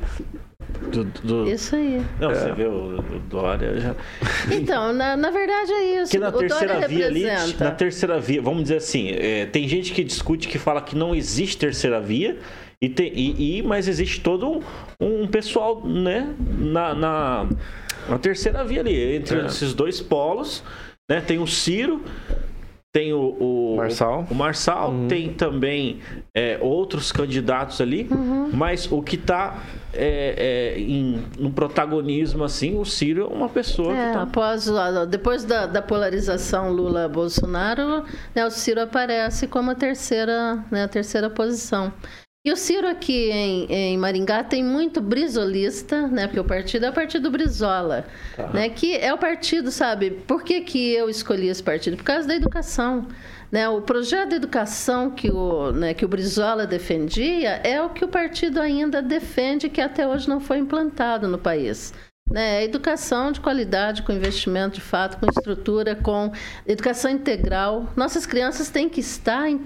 Do, do... Isso aí. Não, é. você vê o, o Dória já. [laughs] Então, na, na verdade é isso. Que na o terceira via ali, na terceira via, vamos dizer assim, é, tem gente que discute que fala que não existe terceira via. E, tem, e, e mas existe todo um, um pessoal, né, na, na, na, terceira via ali, entre é. esses dois polos, né? Tem o Ciro, tem o, o Marçal, o Marçal uhum. tem também é, outros candidatos ali, uhum. mas o que está é, é, em, no protagonismo assim, o Ciro é uma pessoa é, que tá... após depois da, da polarização Lula-Bolsonaro, né, o Ciro aparece como a terceira, né, a terceira posição. E o Ciro aqui em, em, Maringá tem muito brisolista, né? Porque o partido é o partido Brizola, tá. né? Que é o partido, sabe? Por que, que eu escolhi esse partido? Por causa da educação. Né? O projeto de educação que o, né, que o Brizola defendia é o que o partido ainda defende, que até hoje não foi implantado no país. Né? Educação de qualidade, com investimento de fato, com estrutura, com educação integral. Nossas crianças têm que estar em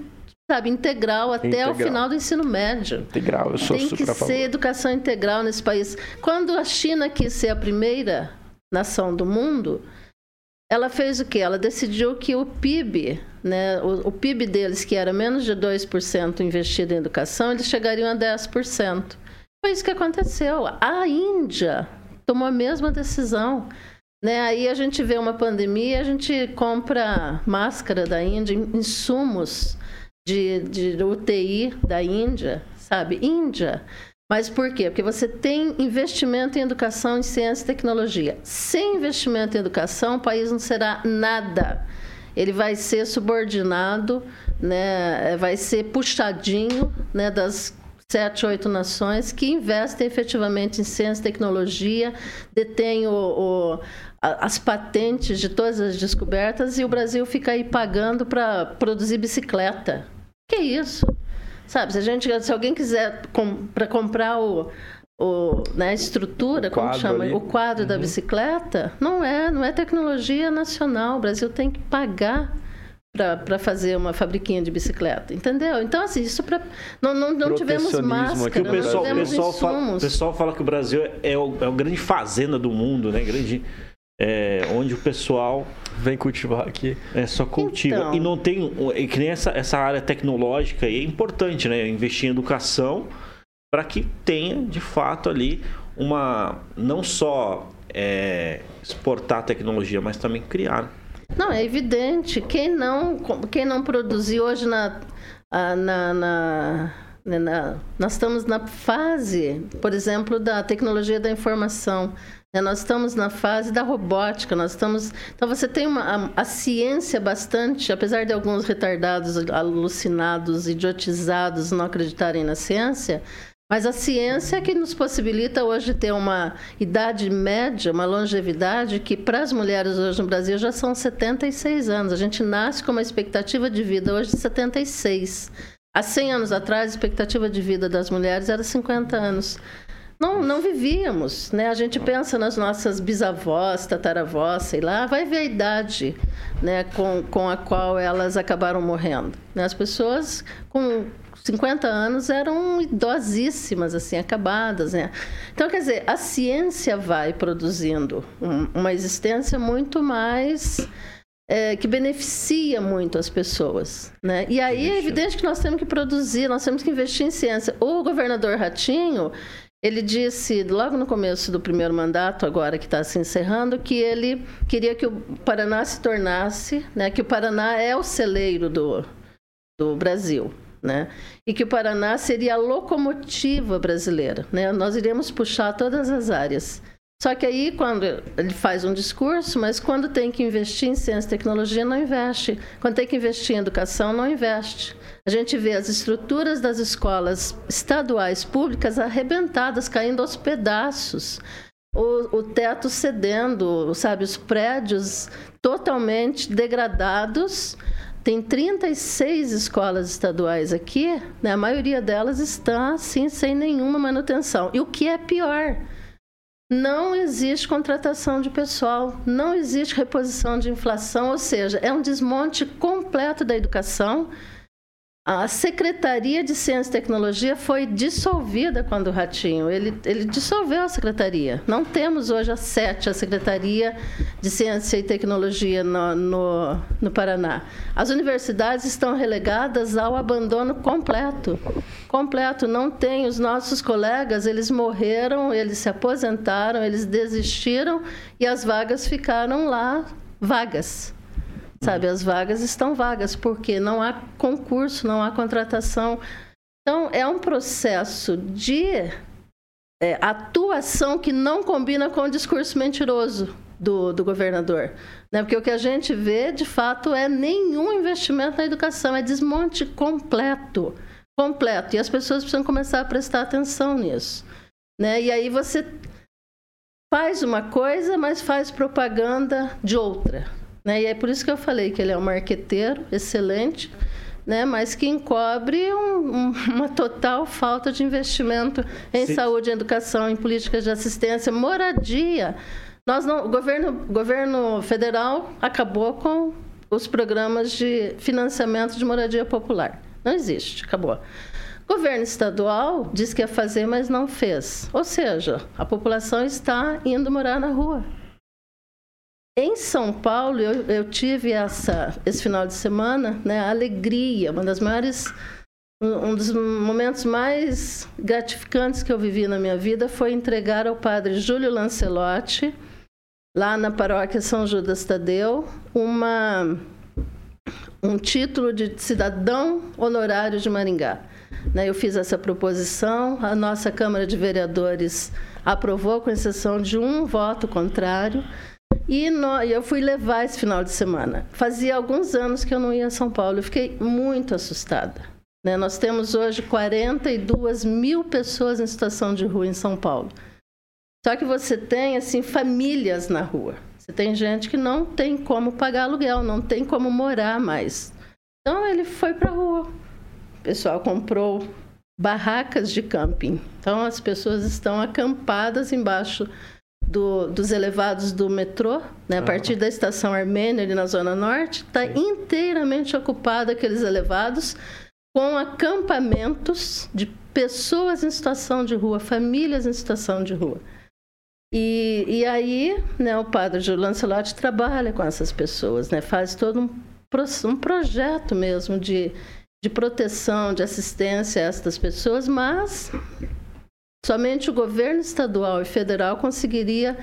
sabe, integral até Integral. o final do ensino médio. Integral, eu sou Tem que ser favor. educação integral nesse país. Quando a China quis ser a primeira nação do mundo, ela fez o quê? Ela decidiu que o PIB, né, o, o PIB deles, que era menos de 2% investido em educação, eles chegariam a 10%. Foi isso que aconteceu. A Índia tomou a mesma decisão. Né? Aí a gente vê uma pandemia, a gente compra máscara da Índia, insumos de, de UTI da Índia, sabe? Índia. Mas por quê? Porque você tem investimento em educação, em ciência e tecnologia. Sem investimento em educação, o país não será nada. Ele vai ser subordinado, né? vai ser puxadinho né? das sete, oito nações que investem efetivamente em ciência e tecnologia, detêm o, o, as patentes de todas as descobertas e o Brasil fica aí pagando para produzir bicicleta. Que isso? Sabe, se, a gente, se alguém quiser com, para comprar o, o, né, a estrutura, O como chama? ali. Uhum. O quadro da bicicleta, não é, não é tecnologia nacional. O Brasil tem que pagar para fazer uma fabriquinha de bicicleta, entendeu? Então, assim, isso para não, não, não tivemos máscara, aqui O não pessoal, o tivemos pessoal, fala, o insumos. pessoal fala que o Brasil é o, é o grande fazenda do mundo, né? Grande, é, onde o pessoal Vem cultivar aqui. é, só cultiva. Então. E não tem. E que nem essa, essa área tecnológica aí é importante, né? Investir em educação para que tenha, de fato, ali uma. Não só é, exportar tecnologia, mas também criar. Não, é evidente. Quem não, quem não produzir hoje na, na, na- né, na- nós estamos na fase, por exemplo, da tecnologia da informação. Né? Nós estamos na fase da robótica. Nós estamos. Então você tem uma, a, a ciência bastante, apesar de alguns retardados, alucinados, idiotizados, não acreditarem na ciência. Mas a ciência é que nos possibilita hoje ter uma idade média, uma longevidade que para as mulheres hoje no Brasil já são 76 anos. A gente nasce com uma expectativa de vida hoje de 76. Há 100 anos atrás, a expectativa de vida das mulheres era 50 anos. Não, não vivíamos, né? A gente pensa nas nossas bisavós, tataravós, sei lá, vai ver a idade, né, com, com a qual elas acabaram morrendo. né? As pessoas com 50 anos eram idosíssimas, assim, acabadas, né? Então, quer dizer, a ciência vai produzindo um- uma existência muito mais é, que beneficia muito as pessoas, né? E aí é evidente que nós temos que produzir, nós temos que investir em ciência. O governador Ratinho, ele disse logo no começo do primeiro mandato, agora que está se encerrando, que ele queria que o Paraná se tornasse, né? Que o Paraná é o celeiro do, do Brasil. Né? E que o Paraná seria a locomotiva brasileira. Né? Nós iríamos puxar todas as áreas. Só que aí, quando ele faz um discurso, mas quando tem que investir em ciência e tecnologia, não investe. Quando tem que investir em educação, não investe. A gente vê as estruturas das escolas estaduais públicas arrebentadas, caindo aos pedaços. O, o teto cedendo, sabe? Os prédios totalmente degradados. Tem 36 escolas estaduais aqui, né? a maioria delas está assim, sem nenhuma manutenção. E o que é pior, não existe contratação de pessoal, não existe reposição de inflação, ou seja, é um desmonte completo da educação. A Secretaria de Ciência e Tecnologia foi dissolvida quando o Ratinho. Ele, ele dissolveu a secretaria. Não temos hoje a SET, a Secretaria de Ciência e Tecnologia no, no, no Paraná. As universidades estão relegadas ao abandono completo. Completo. Não tem. Os nossos colegas, eles morreram, eles se aposentaram, eles desistiram e as vagas ficaram lá vagas. Sabe, as vagas estão vagas, porque não há concurso, não há contratação. Então, é um processo de é, atuação que não combina com o discurso mentiroso do, do governador. Né? Porque o que a gente vê, de fato, é nenhum investimento na educação, é desmonte completo. Completo. E as pessoas precisam começar a prestar atenção nisso. Né? E aí você faz uma coisa, mas faz propaganda de outra. Né? E é por isso que eu falei que ele é um marqueteiro excelente, né? mas que encobre um, um, [laughs] uma total falta de investimento em Sim. saúde, educação, em políticas de assistência, moradia. Nós não, o governo, governo federal acabou com os programas de financiamento de moradia popular. Não existe, acabou. Governo estadual diz que ia fazer, mas não fez. Ou seja, a população está indo morar na rua. Em São Paulo, eu, eu tive essa, esse final de semana, né, a alegria, uma das maiores, um dos momentos mais gratificantes que eu vivi na minha vida foi entregar ao padre Júlio Lancelotti, lá na paróquia São Judas Tadeu, uma, um título de cidadão honorário de Maringá. Né, eu fiz essa proposição, a nossa Câmara de Vereadores aprovou, com exceção de um voto contrário. E eu fui levar esse final de semana. Fazia alguns anos que eu não ia a São Paulo. Eu fiquei muito assustada. Né? Nós temos hoje 42 mil pessoas em situação de rua em São Paulo. Só que você tem assim famílias na rua. Você tem gente que não tem como pagar aluguel, não tem como morar mais. Então ele foi para a rua pessoal comprou barracas de camping. Então as pessoas estão acampadas embaixo do, dos elevados do metrô, né? a partir da estação Armênia, ali na Zona Norte, está inteiramente ocupado aqueles elevados com acampamentos de pessoas em situação de rua, famílias em situação de rua. E, e aí, né, o padre Júlio Lancelotti trabalha com essas pessoas, né, faz todo um, um projeto mesmo de de proteção, de assistência a estas pessoas, mas somente o governo estadual e federal conseguiria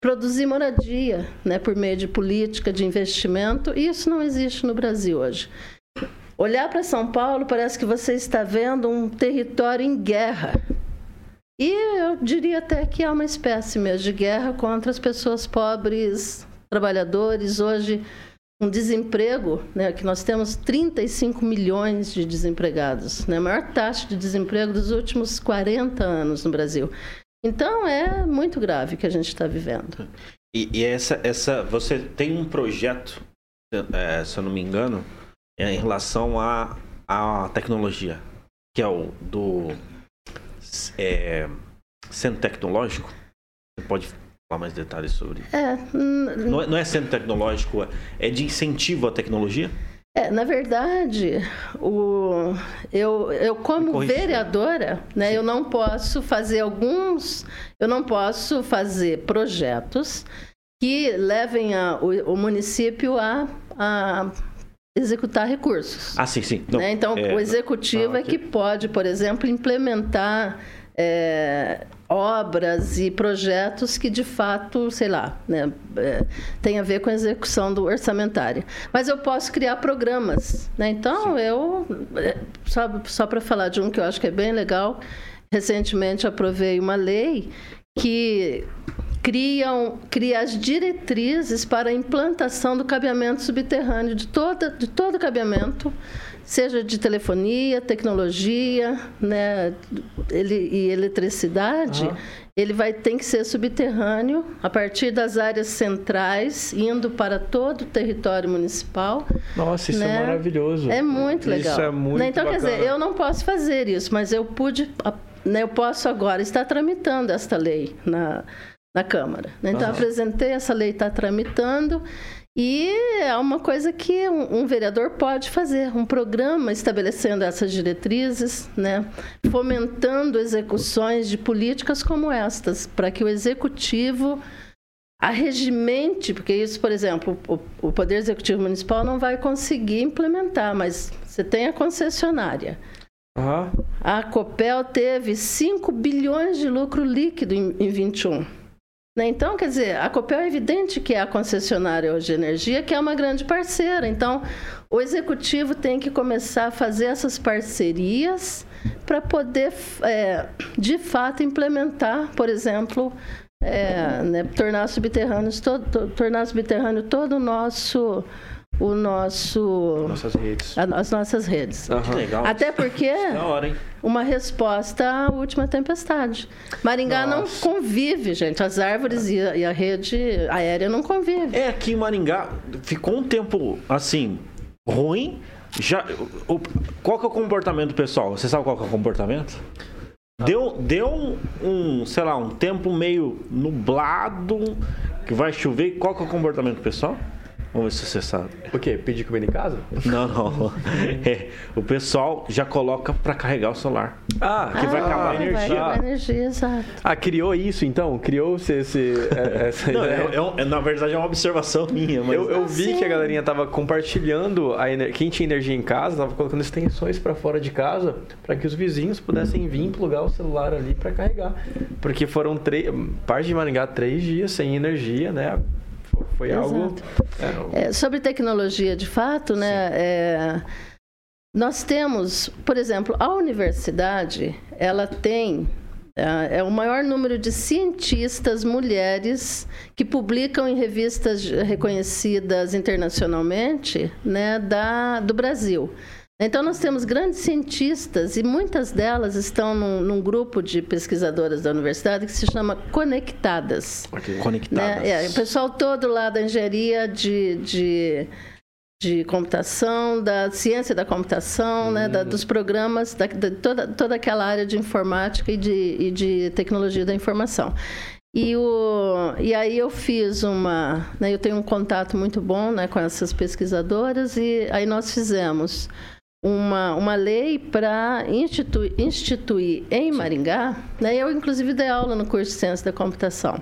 produzir moradia, né, por meio de política de investimento, e isso não existe no Brasil hoje. Olhar para São Paulo parece que você está vendo um território em guerra. E eu diria até que há uma espécie mesmo de guerra contra as pessoas pobres, trabalhadores. Hoje, um desemprego, né, que nós temos 35 milhões de desempregados, né, a maior taxa de desemprego dos últimos 40 anos no Brasil. Então é muito grave que a gente está vivendo. E, e, essa, essa, você tem um projeto, é, se eu não me engano, é, em relação à a, a, tecnologia, que é o do é, centro tecnológico. Você pode falar mais detalhes sobre? É, não, é, não é centro tecnológico, é de incentivo à tecnologia? É, na verdade, o, eu, eu como vereadora, né, eu não posso fazer alguns, eu não posso fazer projetos que levem a, o, o município a, a executar recursos. Ah, sim, sim. Não, né? Então, é, o executivo okay. é que pode, por exemplo, implementar é, obras e projetos que de fato, sei lá, né, é, tem a ver com a execução do orçamentário. Mas eu posso criar programas. Né? Então, Sim. eu, é, só, só para falar de um que eu acho que é bem legal, recentemente aprovei uma lei que criam, cria as diretrizes para a implantação do cabeamento subterrâneo, de, toda, de todo o cabeamento seja de telefonia, tecnologia, né, ele, e eletricidade, uhum. ele vai ter que ser subterrâneo a partir das áreas centrais, indo para todo o território municipal. Nossa, isso é né? é maravilhoso. É muito legal. Isso é muito né? Então, bacana. quer dizer, eu não posso fazer isso, mas eu pude, né, eu posso agora estar tramitando esta lei na, na Câmara. Né? Então, uhum. apresentei, essa lei está tramitando e é uma coisa que um, um, vereador pode fazer, um programa estabelecendo essas diretrizes, né, fomentando execuções de políticas como estas, para que o executivo arregimente, porque isso, por exemplo, o, o Poder Executivo Municipal não vai conseguir implementar, mas você tem a concessionária. Uhum. A Copel teve 5 bilhões de lucro líquido em, em 21 né? Então, quer dizer, a Copel é evidente que é a concessionária hoje de energia, que é uma grande parceira. Então, o executivo tem que começar a fazer essas parcerias para poder, é, de fato, implementar, por exemplo, é, né, tornar subterrâneos todo, tornar subterrâneo todo o nosso o nosso nossas redes. as nossas redes. Uhum. Legal. Até porque [laughs] hora, uma resposta à última tempestade. Maringá Nossa. não convive, gente. As árvores e a, e a, rede aérea não convivem. É aqui em Maringá ficou um tempo assim ruim. Já o, qual que é o comportamento pessoal? Você sabe qual que é o comportamento? Deu, deu um, sei lá, um tempo meio nublado, que vai chover. Qual que é o comportamento pessoal? Vamos ver se você sabe. O quê? Pedir comida em casa? Não, não. É, o pessoal já coloca para carregar o celular. Ah, que vai acabar a vai energia. acabar a energia, exato. Ah, criou isso então? Criou-se esse, é- [laughs] essa Não, ideia? é, é é, na verdade é uma observação minha, mas Eu, eu vi sim. que a galerinha tava compartilhando a ener... quem tinha energia em casa, tava colocando extensões pra fora de casa para que os vizinhos pudessem vir plugar o celular ali pra carregar, porque foram três, parte de Maringá três dias sem energia, né? Foi- Foi algo. é, É, sobre tecnologia, de fato, né? é, nós temos, por exemplo, a universidade, ela tem é, é o maior número de cientistas mulheres que publicam em revistas reconhecidas internacionalmente, né, da, do Brasil. Então, nós temos grandes cientistas e muitas delas estão num, num grupo de pesquisadoras da universidade que se chama Conectadas conectadas. né? É, o pessoal todo lá da engenharia de, de, de computação, da ciência da computação, né? da- dos programas, da, da- toda, toda aquela área de informática e de, e de tecnologia da informação. E, o, e aí eu fiz uma. Né, eu tenho um contato muito bom né, com essas pesquisadoras, e aí nós fizemos uma, uma lei para instituir, instituir em Maringá. Né, eu, inclusive, dei aula no curso de Ciência da Computação.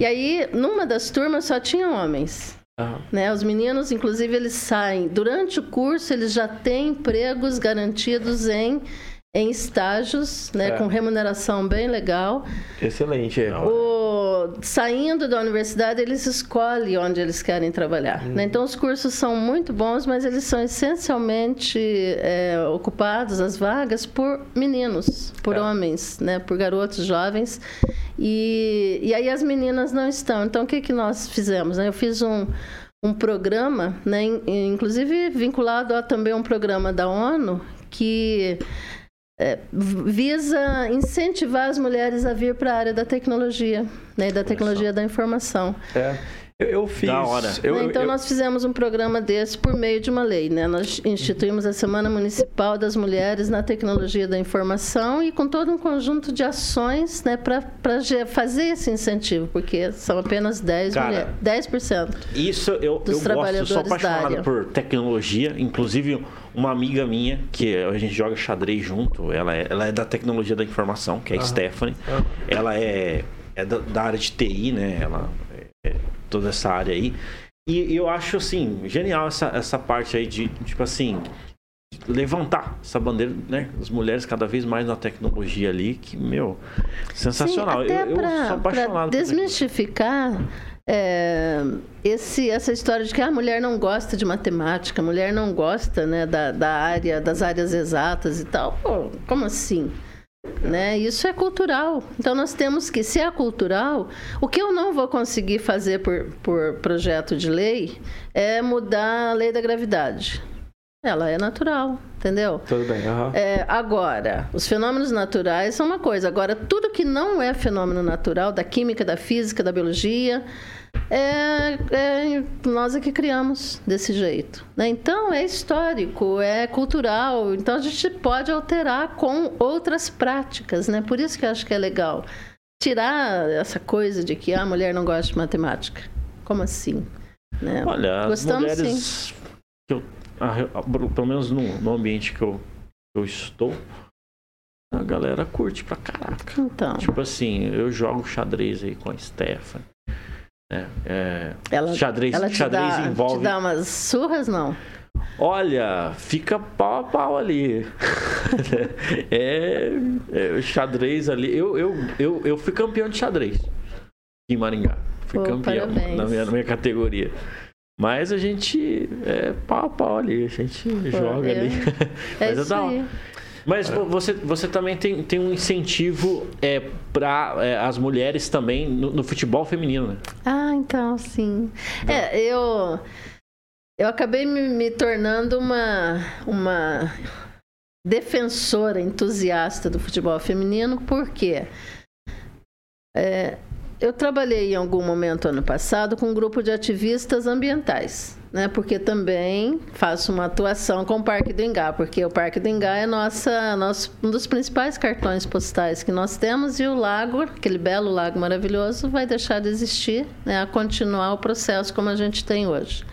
E aí, numa das turmas, só tinha homens. ah, Né? Os meninos, inclusive, eles saem. Durante o curso, eles já têm empregos garantidos em, em estágios, né? É. com remuneração bem legal. excelente. é. O- saindo da universidade, eles escolhem onde eles querem trabalhar. né? Então, os cursos são muito bons, mas eles são essencialmente é, ocupados, as vagas, por meninos, por É. homens, né? por garotos jovens. E, e aí as meninas não estão. Então, o que, que nós fizemos? né? Eu fiz um, um programa, né? in- inclusive vinculado a também um programa da ONU, que visa incentivar as mulheres a vir para a área da tecnologia, né, da tecnologia da informação. É. Eu, fiz. Da hora. Eu, então eu- nós fizemos um programa desse por meio de uma lei, né? Nós instituímos a Semana Municipal das Mulheres na Tecnologia da Informação e com todo um conjunto de ações, né, para fazer esse incentivo, porque são apenas 10 Cara, mulheres, 10%. Isso eu, Dos eu gosto, eu sou trabalhadores apaixonado por tecnologia. Inclusive, uma amiga minha, que a gente joga xadrez junto, ela é, ela é da tecnologia da informação, que é a Stephanie. Ela é, é da, da área de TI, né? Ela é, é toda essa área aí. E, eu acho, assim, genial essa, essa parte aí de, tipo assim, levantar essa bandeira, né? As mulheres cada vez mais na tecnologia ali, que, meu, sensacional. Sim, até eu, eu pra- sou pra apaixonado desmistificar é, esse, essa história de que a mulher não gosta de matemática, a mulher não gosta né, da, da área, das áreas exatas e tal. Pô, como assim? Né? Isso é cultural. Então nós temos que, se é cultural, o que eu não vou conseguir fazer por, por projeto de lei é mudar a lei da gravidade. Ela é natural, entendeu? Tudo bem, aham. É, agora, os fenômenos naturais são uma coisa. Agora, tudo que não é fenômeno natural, da química, da física, da biologia, é, é nós é que criamos desse jeito. né? Então, é histórico, é cultural. Então, a gente pode alterar com outras práticas. Né? Por isso que eu acho que é legal. Tirar essa coisa de que a mulher não gosta de matemática. Como assim? Né? Olha, as Gostamos mulheres que eu, a- a- pelo menos no, no ambiente que eu, eu estou, a galera curte pra caraca. Então, Tipo assim, eu jogo xadrez aí com a Stephanie. Né? É, ela, xadrez ela xadrez dá, envolve. te dá umas surras, não? Olha, fica pau a pau ali. [laughs] é, é, o xadrez ali. Eu, eu, eu, eu fui campeão de xadrez em Maringá. Fui Pô, campeão parabéns. na minha, na minha categoria. Mas a gente é pau a pau ali, a gente joga é- ali. [laughs] É Mas isso da hora. Mas vo- você, você também tem, tem um incentivo é, para as mulheres também no, no futebol feminino, né? Ah, então, sim. É, eu, eu acabei me, me tornando uma, uma defensora entusiasta do futebol feminino, porque é, eu trabalhei em algum momento ano passado com um grupo de ativistas ambientais. Né? Porque também faço uma atuação com o Parque do Engá, porque o Parque do Engá é nossa, nosso, um dos principais cartões postais que nós temos e o lago, aquele belo lago maravilhoso, vai deixar de existir, né? A continuar o processo como a gente tem hoje.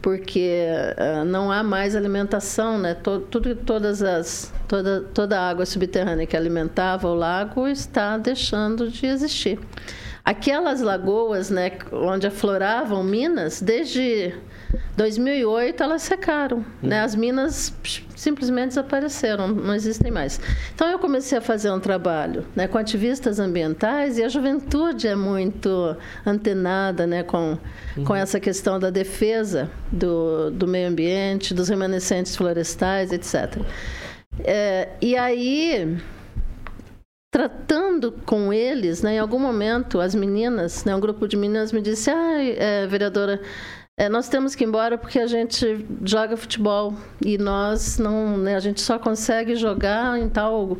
Porque uh, não há mais alimentação, né? Todo, tudo, todas as, toda, toda a água subterrânea que alimentava o lago está deixando de existir. Aquelas lagoas, né, onde afloravam minas, desde 2008 elas secaram, né? As minas simplesmente desapareceram, não existem mais. Então eu comecei a fazer um trabalho, né, com ativistas ambientais e a juventude é muito antenada, né, com uhum. com essa questão da defesa do, do meio ambiente, dos remanescentes florestais, etc. É, e aí tratando com eles, né, em algum momento, as meninas, né, um grupo de meninas me disse, ah, é, vereadora, é, nós temos que ir embora porque a gente joga futebol e nós não, né, a gente só consegue jogar em tal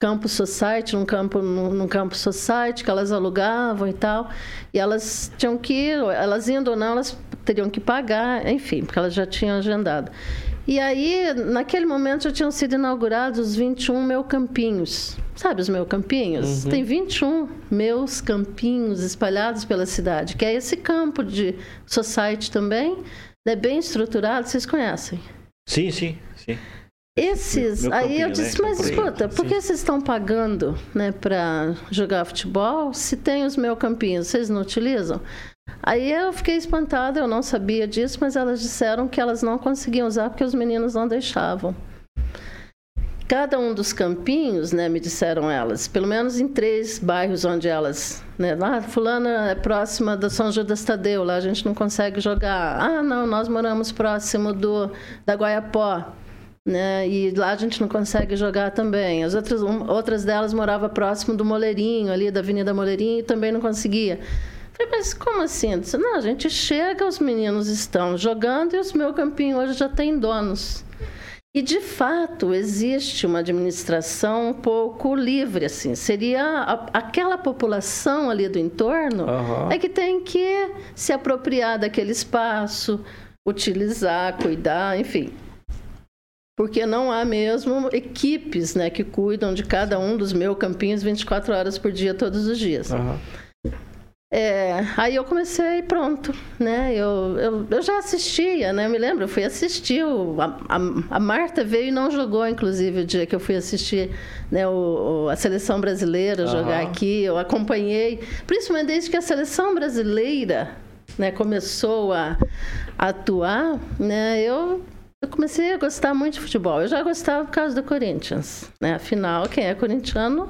campo society, num campo, num, num, campo society que elas alugavam e tal, e elas tinham que ir, elas indo ou não, elas teriam que pagar, enfim, porque elas já tinham agendado. E aí, naquele momento, já tinham sido inaugurados os 21 meus campinhos. Sabe os meus campinhos? Uhum. Tem 21 meus campinhos espalhados pela cidade, que é esse campo de society também, né, bem estruturado, vocês conhecem? Sim, sim, sim. Esses, meu, meu aí eu disse, né? mas escuta, por que vocês estão pagando né, para jogar futebol se tem os meus campinhos? Vocês não utilizam? Aí eu fiquei espantada, eu não sabia disso, mas elas disseram que elas não conseguiam usar porque os meninos não deixavam. Cada um dos campinhos, né, me disseram elas, pelo menos em três bairros onde elas, né, lá fulana é próxima da São Judas Tadeu, lá a gente não consegue jogar. Ah, não, nós moramos próximo do da Guaiapó, né, e lá a gente não consegue jogar também. As outras um, outras delas moravam próximo do Moleirinho, ali da Avenida Moleirinho, e também não conseguia. Falei, mas como assim? Disse, não, a gente chega, os meninos estão jogando e os meu campinho hoje já tem donos. E de fato existe uma administração um pouco livre, assim. Seria a, aquela população ali do entorno uhum. é que tem que se apropriar daquele espaço, utilizar, cuidar, enfim. Porque não há mesmo equipes né, que cuidam de cada um dos meus campinhos 24 horas por dia, todos os dias. Uhum. É, aí eu comecei pronto, né? Eu, eu, eu, já assistia, né? Eu me lembro, eu fui assistir. O, a, a, Marta veio e não jogou, inclusive, o dia que eu fui assistir né, o, a seleção brasileira jogar uhum. aqui. Eu acompanhei, principalmente desde que a seleção brasileira né, começou a, a atuar, né? Eu eu comecei a gostar muito de futebol. Eu já gostava por causa do Corinthians. Né? Afinal, quem é corintiano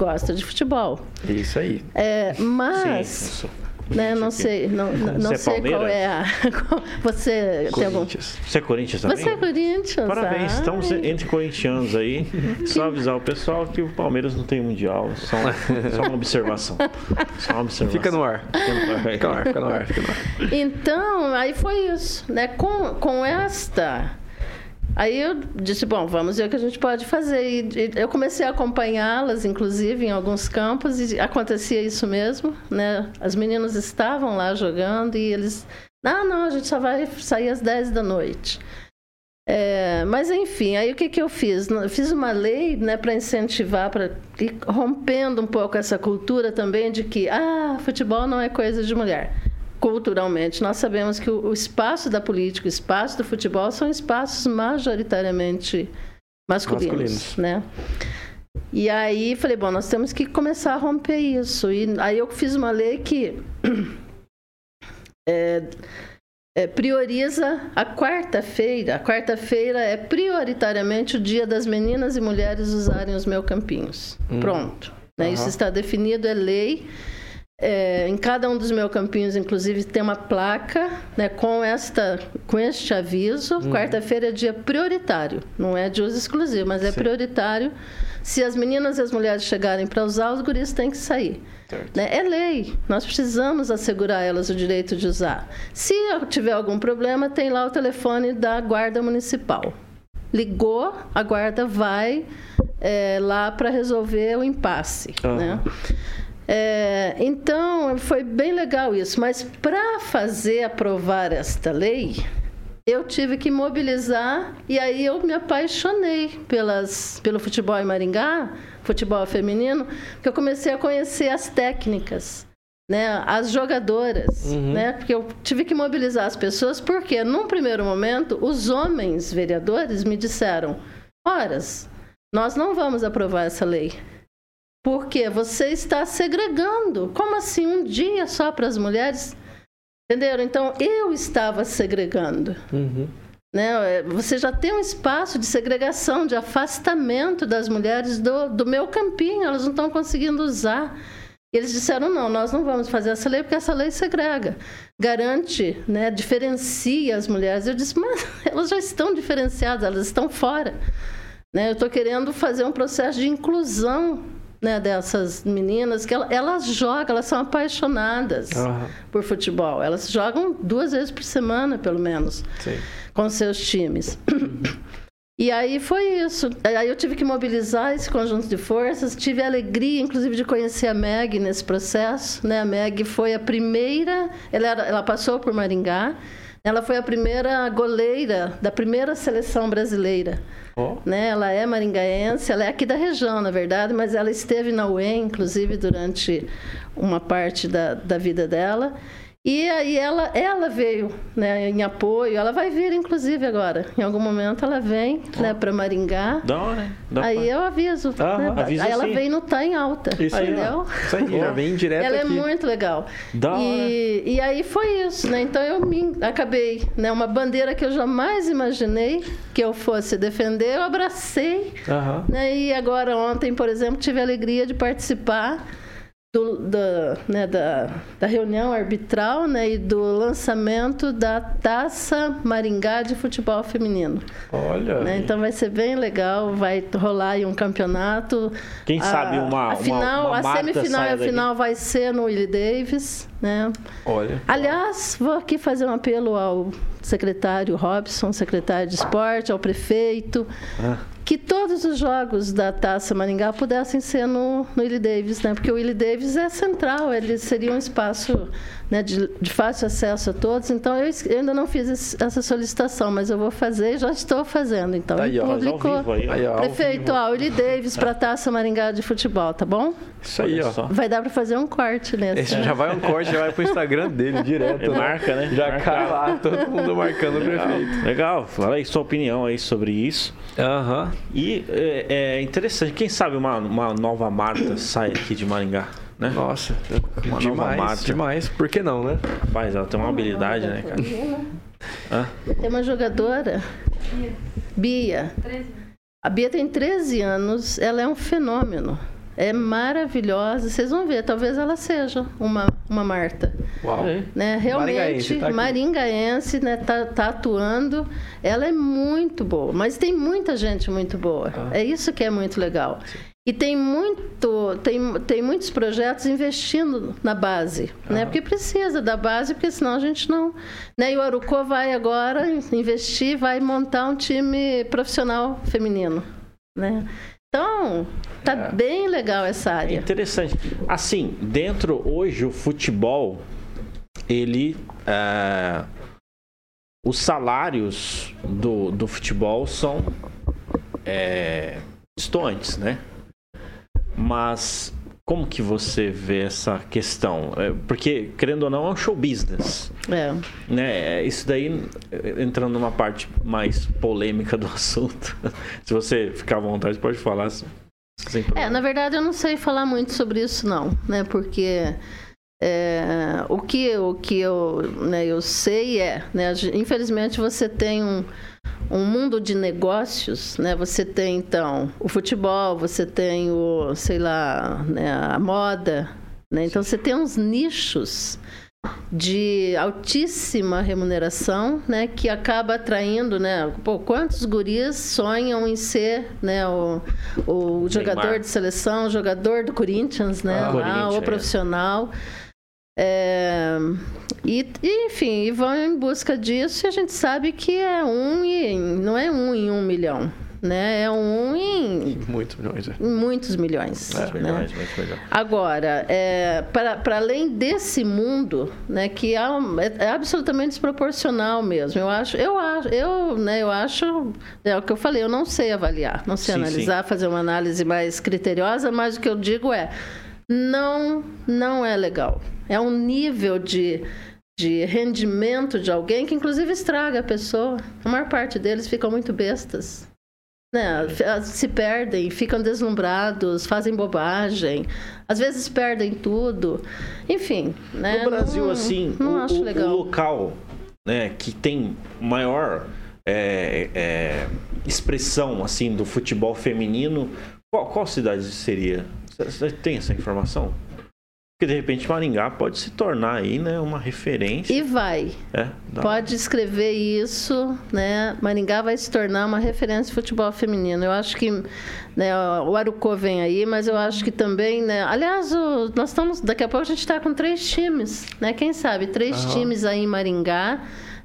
gosta de futebol. Isso aí. É, mas. Sim, né, não sei, não, não é sei qual é a. [laughs] Você tem algum. Você é Corinthians também? Você é Corinthians. Parabéns, ai. estamos entre corintianos aí. Só avisar o pessoal que o Palmeiras não tem mundial. Só, [laughs] só uma observação. Só uma observação. Fica no ar. Fica no ar, fica no ar. Fica no ar, fica no ar. Então, aí foi isso. Né? Com, com esta Aí eu disse, bom, vamos ver o que a gente pode fazer. E, eu comecei a acompanhá-las, inclusive, em alguns campos, e acontecia isso mesmo, né? As meninas estavam lá jogando e eles... Ah, não, a gente só vai sair às 10 da noite. É, mas enfim, aí o que, que eu fiz? Fiz uma lei né, para incentivar, para rompendo um pouco essa cultura também de que ah, futebol não é coisa de mulher culturalmente, nós sabemos que o, espaço da política, o espaço do futebol são espaços majoritariamente masculinos, masculinos. né? E aí falei, bom, nós temos que começar a romper isso. E aí eu fiz uma lei que [clears throat] é, é, prioriza a quarta-feira. A quarta-feira é prioritariamente o dia das meninas e mulheres usarem os meus campinhos. Hum. Pronto. Né? Uhum. Isso está definido, é lei. É, em cada um dos meus campinhos, inclusive, tem uma placa né, com, esta, com este aviso. Uhum. Quarta-feira é dia prioritário, não é de uso exclusivo, mas é Sim. prioritário. Se as meninas e as mulheres chegarem para usar, os guris têm que sair. Né? É lei, nós precisamos assegurar elas o direito de usar. Se tiver algum problema, tem lá o telefone da Guarda Municipal. Ligou, a guarda vai é, lá para resolver o impasse. Uhum. Né? É, então, foi bem legal isso. Mas para fazer aprovar esta lei, eu tive que mobilizar e aí eu me apaixonei pelas, pelo futebol em Maringá, futebol feminino, porque eu comecei a conhecer as técnicas. Né, as jogadoras, uhum. né, porque eu tive que mobilizar as pessoas, porque num primeiro momento os homens vereadores me disseram: Horas, nós não vamos aprovar essa lei. Porque você está segregando. Como assim? Um dia só para as mulheres? Entenderam? Então, eu estava segregando. Uhum. Né? É, você já tem um espaço de segregação, de afastamento das mulheres do, do meu campinho. Elas não estão conseguindo usar. E eles disseram, não, nós não vamos fazer essa lei porque essa lei segrega. Garante, né, diferencia as mulheres. Eu disse, mas [laughs] elas já estão diferenciadas, elas estão fora. Né? Eu estou querendo fazer um processo de inclusão né, dessas meninas que elas, elas jogam, elas são apaixonadas uhum. por futebol. Elas jogam duas vezes por semana, pelo menos, Sim. com seus times. E aí foi isso. Aí eu tive que mobilizar esse conjunto de forças. Tive a alegria, inclusive, de conhecer a Meg nesse processo. Né? A Meg foi a primeira, ela, era, ela passou por Maringá. Ela foi a primeira goleira da primeira seleção brasileira. Oh. Né? Ela é maringaense, ela é aqui da região, na verdade, mas ela esteve na UEM, inclusive, durante uma parte da, da vida dela. E aí ela, ela veio né, em apoio, ela vai vir inclusive agora. Em algum momento ela vem oh. né, para Maringá. Dá, né? Dá aí eu aviso. Ah, né? Avisa aí ela sim. vem no Tá em Alta. Isso entendeu? Aí, isso aí, já vem direto Ela é aqui. é muito legal. Dá, e, e aí foi isso, né? Então eu me acabei, né? Uma bandeira que eu jamais imaginei que eu fosse defender, eu abracei. Né? E agora ontem, por exemplo, tive a alegria de participar do, da, né, da, da, reunião arbitral né, e do lançamento da Taça Maringá de Futebol Feminino. Olha. Né, então vai ser bem legal, vai rolar aí um campeonato. Quem a, sabe uma. A, final, uma, uma a semifinal e a final vai ser no Willie Davis. Né? Olha. Aliás, vou aqui fazer um apelo ao secretário Robson, secretário de esporte, ao prefeito. Ah que todos os jogos da Taça Maringá pudessem ser no, no Willie Davis, né? Porque o Willie Davis é central, ele seria um espaço né, de, de, fácil acesso a todos. Então, eu, eu, ainda não fiz essa solicitação, mas eu vou fazer e já estou fazendo. Então, tá aí, ó, publicou. Aí, ó. Prefeito, ó, Willie Davis para a Taça Maringá de Futebol, tá bom? Isso aí, ó. Vai dar para fazer um corte nesse. Esse já vai um corte, já vai pro Instagram dele direto. É marca, né? Já cai lá, todo mundo marcando o prefeito. Legal, fala aí sua opinião aí sobre isso. Aham. Uhum. E é, é, interessante, quem sabe uma, uma nova Marta sai aqui de Maringá? Né? Nossa, uma demais, nova Marta. demais. Por que não, né? Rapaz, ela tem uma habilidade, né, cara? Hã? Tem uma jogadora, Bia. A Bia tem 13 anos, ela é um fenômeno. É maravilhosa. Vocês vão ver, talvez ela seja uma, uma Marta. Uau. Né? Realmente, maringaense, tá maringaense né? Tá, tá, atuando. Ela é muito boa, mas tem muita gente muito boa. Ah. É isso que é muito legal. Sim. E tem muito, tem, tem muitos projetos investindo na base, uhum. né? Porque precisa da base, porque senão a gente não. Né? E o Arucô vai agora investir, vai montar um time profissional feminino. Né? Então, tá é. bem legal essa área. É interessante. Assim, dentro hoje o futebol, ele. É, os salários do, do futebol são é, distantes, né? Mas como que você vê essa questão? É, porque, querendo ou não, é um show business. É. Né? Isso daí, entrando numa parte mais polêmica do [laughs] assunto, se você ficar à vontade, pode falar. É, na verdade, eu não sei falar muito sobre isso, não, né? Porque é, o que, o que eu, né, eu sei é, né, infelizmente você tem um, um mundo de negócios, né? Você tem então o futebol, você tem o, sei lá, né, a moda, né? Então você tem uns nichos de altíssima remuneração, né, que acaba atraindo, né, pô, quantos gurias sonham em ser, né, o, o jogador de seleção, o jogador do Corinthians, né, ah, lá, o profissional. É, e, enfim, e vão em busca disso e a gente sabe que é um e não é um em um milhão. né? É um em, Muitos milhões. é. em muitos milhões. Muitos né? milhões, muitos milhões. Agora, é, para, além desse mundo, né, que é, é- é absolutamente desproporcional mesmo. Eu acho, eu acho, eu, né, eu acho, é o que eu falei, eu não sei avaliar, não sei Sim, analisar, fazer uma análise mais criteriosa, mas o que eu digo é, não, não é legal. É um nível de de rendimento de alguém que inclusive estraga a pessoa. A maior parte deles ficam muito bestas né, f- se perdem, ficam deslumbrados, fazem bobagem, às vezes perdem tudo. Enfim, né? No Brasil, não- assim, não o, o- local né, que tem maior é, é, expressão assim do futebol feminino, qual, qual cidade seria? Você tem essa informação? Porque de repente Maringá pode se tornar aí, né, uma referência. E vai. É, Pode escrever isso, né? Maringá vai se tornar uma referência de futebol feminino. Eu acho que né, o Arucô vem aí, mas eu acho que também, né? Aliás, o- nós estamos daqui a pouco a gente está com três times, né? Quem sabe três times aí em Maringá,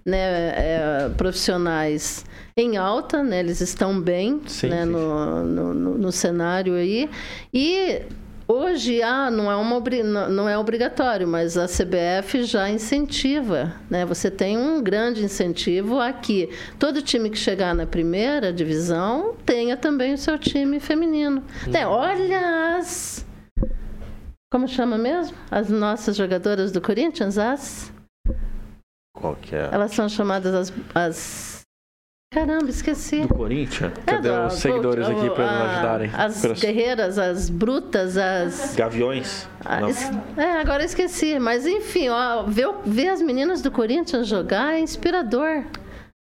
né? é, profissionais em alta, né? Eles estão bem, Sim, né? sim. No, no- no cenário aí e Hoje ah, não, é uma, não é obrigatório, mas a CBF já incentiva. Né? Você tem um grande incentivo a que todo time que chegar na primeira divisão tenha também o seu time feminino. Né, olha as. Como chama mesmo? As nossas jogadoras do Corinthians, as. Qual que é? Elas são chamadas as. as... Caramba, esqueci. Do Corinthians? Cadê É, os da- seguidores aqui para nos ajudarem? As Pelas- guerreiras, as brutas, as. Gaviões? Ah, es- É, agora eu esqueci. Mas enfim, ó, ver, ver as meninas do Corinthians jogar é inspirador.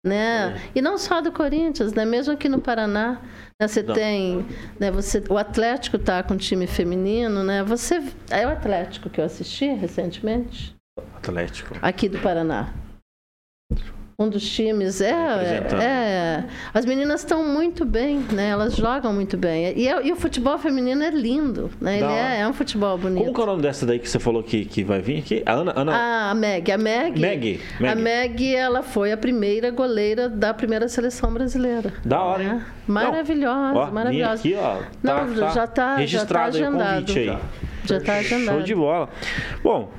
Né? E não só do Corinthians, né? mesmo aqui no Paraná. né, Você Não. tem. Né, você, o Atlético tá com time feminino, né? Você. É o Atlético que eu assisti recentemente, Atlético. aqui do Paraná. Um dos times é, é, é- as meninas estão muito bem, né? Elas jogam muito bem e, é- e o futebol feminino é lindo, né? Ele é, é um futebol bonito. Como que é o nome dessa daí que você falou que, que vai vir aqui? A Ana? Ana... Ah, a Meg. A Meg. Meg, A Meg. Ela foi a primeira goleira da primeira seleção brasileira. Da hora, hein? É. Maravilhosa, Ó, vim maravilhosa. aqui, ó. Não, já tá- registrado já tá aí o agendado. convite aí. Já tá agendado. Show de bola. Bom,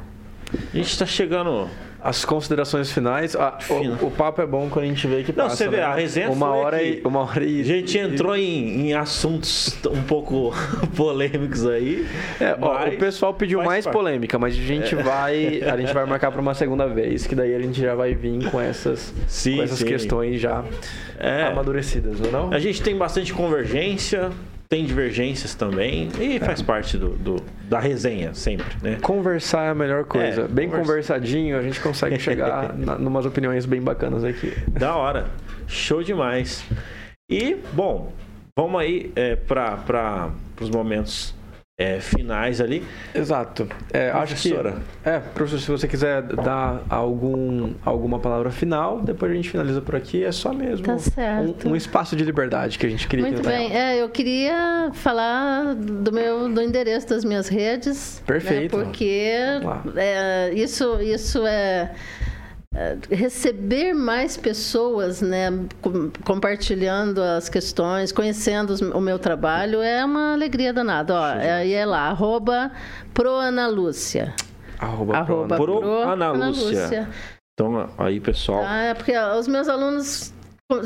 a gente tá chegando. As considerações finais. ah, Fina. o, o papo é bom quando a gente vê que Não, passa, você vê, né? a resenha uma hora e uma hora e A gente entrou em, em assuntos um pouco [laughs] polêmicos aí. É, ó, o pessoal pediu mais parte. polêmica, mas a gente vai a gente vai marcar para uma segunda vez, que daí a gente já vai vir com essas Sim, com essas sim. questões já É. amadurecidas, não é não? A gente tem bastante convergência, tem divergências também, e faz parte do, do- da resenha sempre, né? Conversar é a melhor coisa. É, bem conversa- conversadinho, a gente consegue chegar [laughs] na, numas opiniões bem bacanas aqui. Da hora. Show demais. E, bom, vamos aí é, para os momentos é, finais ali. Exato. É, acho que Professora. é, professor, se você quiser dar algum alguma palavra final, depois a gente finaliza por aqui, é só mesmo Tá certo. Um, um espaço de liberdade que a gente queria Muito bem. É, eu queria falar do meu do endereço das minhas redes. Perfeito. Né, porque é, isso, isso é, receber mais pessoas, né, com- compartilhando as questões, conhecendo o meu trabalho é uma alegria danada. Ó, é, e é lá, arroba proanalúcia. Arroba, Arroba Pro pro. Então, aí, pessoal. Ah, é porque os meus alunos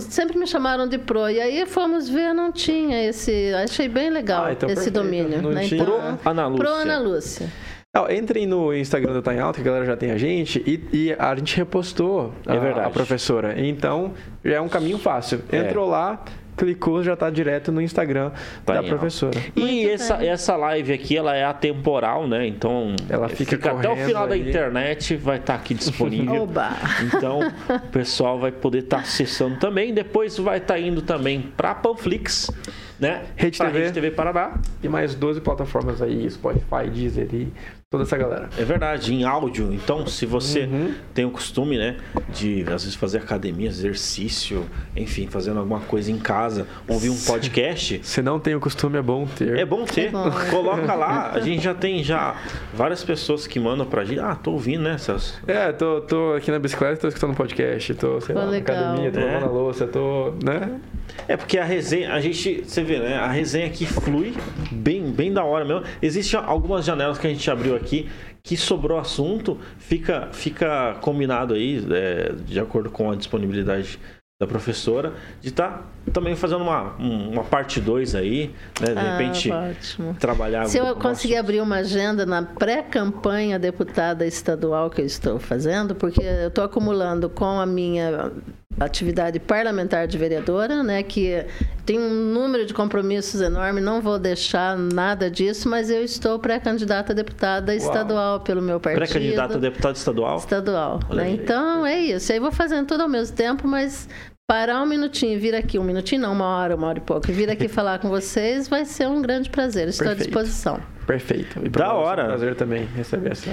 sempre me chamaram de pro. E aí fomos ver, não tinha esse. Achei bem legal Ah, então esse perfeito. domínio. Não né? tinha- Pro Então, Ana Lúcia. Pro Ana Lúcia. Não, entrem no Instagram do Tá em Alta, que a galera já tem a gente, e, e a gente repostou a, É verdade. a professora. Então, já é um caminho fácil. Entrou lá, clicou, já tá direto no Instagram Tá da alta. professora. E Muito essa, bem. essa live aqui, ela é atemporal, né? Então, Ela fica até o final da aí. internet, vai estar aqui disponível. [laughs] Oba! Então, o pessoal vai poder estar acessando também. Depois vai estar indo também para Panflix, né? Rede TV. Rede TV Paraná. E mais 12 plataformas aí, Spotify, Deezer e toda essa galera. É verdade, em áudio. Então, se você Uhum. tem o costume, né, de às vezes fazer academia, exercício, enfim, fazendo alguma coisa em casa, ouvir um podcast, [laughs] Se não tem o costume, é bom ter. é bom ter. É bom. Coloca lá. [laughs] A gente já tem já várias pessoas que mandam pra gente. Ah, tô ouvindo, né, Celso? É, tô, tô aqui na bicicleta, tô escutando podcast, tô, sei Pô, lá, na academia, tô É. lavando a louça, tô, né? É porque a resenha, a gente, você vê, né? A resenha aqui flui bem, bem da hora mesmo. Existem algumas janelas que a gente abriu aqui que sobrou assunto, fica, fica combinado aí, é, de acordo com a disponibilidade da professora, de estar tá também fazendo uma, uma parte 2 aí, né? De Ah, repente ótimo. trabalhar. Se eu conseguir assunto. abrir uma agenda na pré-campanha deputada estadual que eu estou fazendo, porque eu estou acumulando com a minha atividade parlamentar de vereadora, né, que tem um número de compromissos enorme, não vou deixar nada disso, mas eu estou pré-candidata a deputada estadual pelo meu partido. Pré-candidata a deputado estadual. estadual. Né? Então é isso. Aí vou fazendo tudo ao mesmo tempo, mas parar um minutinho e vir aqui, um minutinho não, uma hora, uma hora e pouco, e vir aqui [laughs] falar com vocês vai ser um grande prazer. Estou Perfeito. à disposição. Perfeito. E Da é um hora. prazer também receber essa.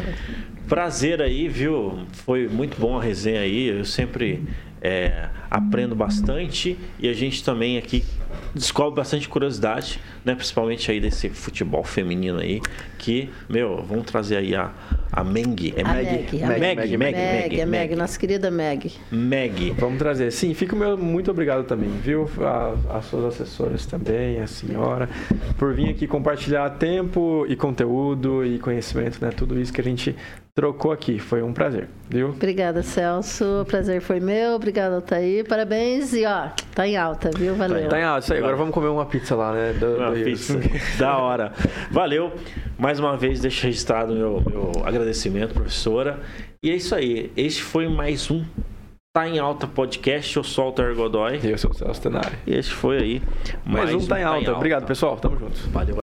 Prazer aí, viu? Foi muito bom a resenha aí. Eu sempre é, aprendo bastante e a gente também aqui descobre bastante curiosidade, né? Principalmente aí desse futebol feminino aí, que, meu, vamos trazer aí a, a Meng. É A Meg? Meg, Meg, Meg. Meg, nossa querida Meg. Meg. Vamos trazer. Sim, fico meu muito obrigado também, viu? A- As suas assessoras também, a senhora, por vir aqui compartilhar tempo e conteúdo e conhecimento, né? Tudo isso que a gente trocou aqui. Foi um prazer, viu? Obrigada, Celso. O prazer foi meu. Obrigada, Altair. Parabéns. E ó, tá em alta, viu? Valeu. Tá em alta, isso aí. Agora vamos comer uma pizza lá, né? Do, Uma do pizza. Da hora. Valeu. Mais uma vez, deixo registrado meu, meu agradecimento, professora. E é isso aí. Este foi mais um Tá em Alta Podcast. Eu sou o Altair Godoy. Eu sou o Celso Tenari. E este foi aí Mais um Tá em Alta. Obrigado, pessoal. Tamo junto. Valeu.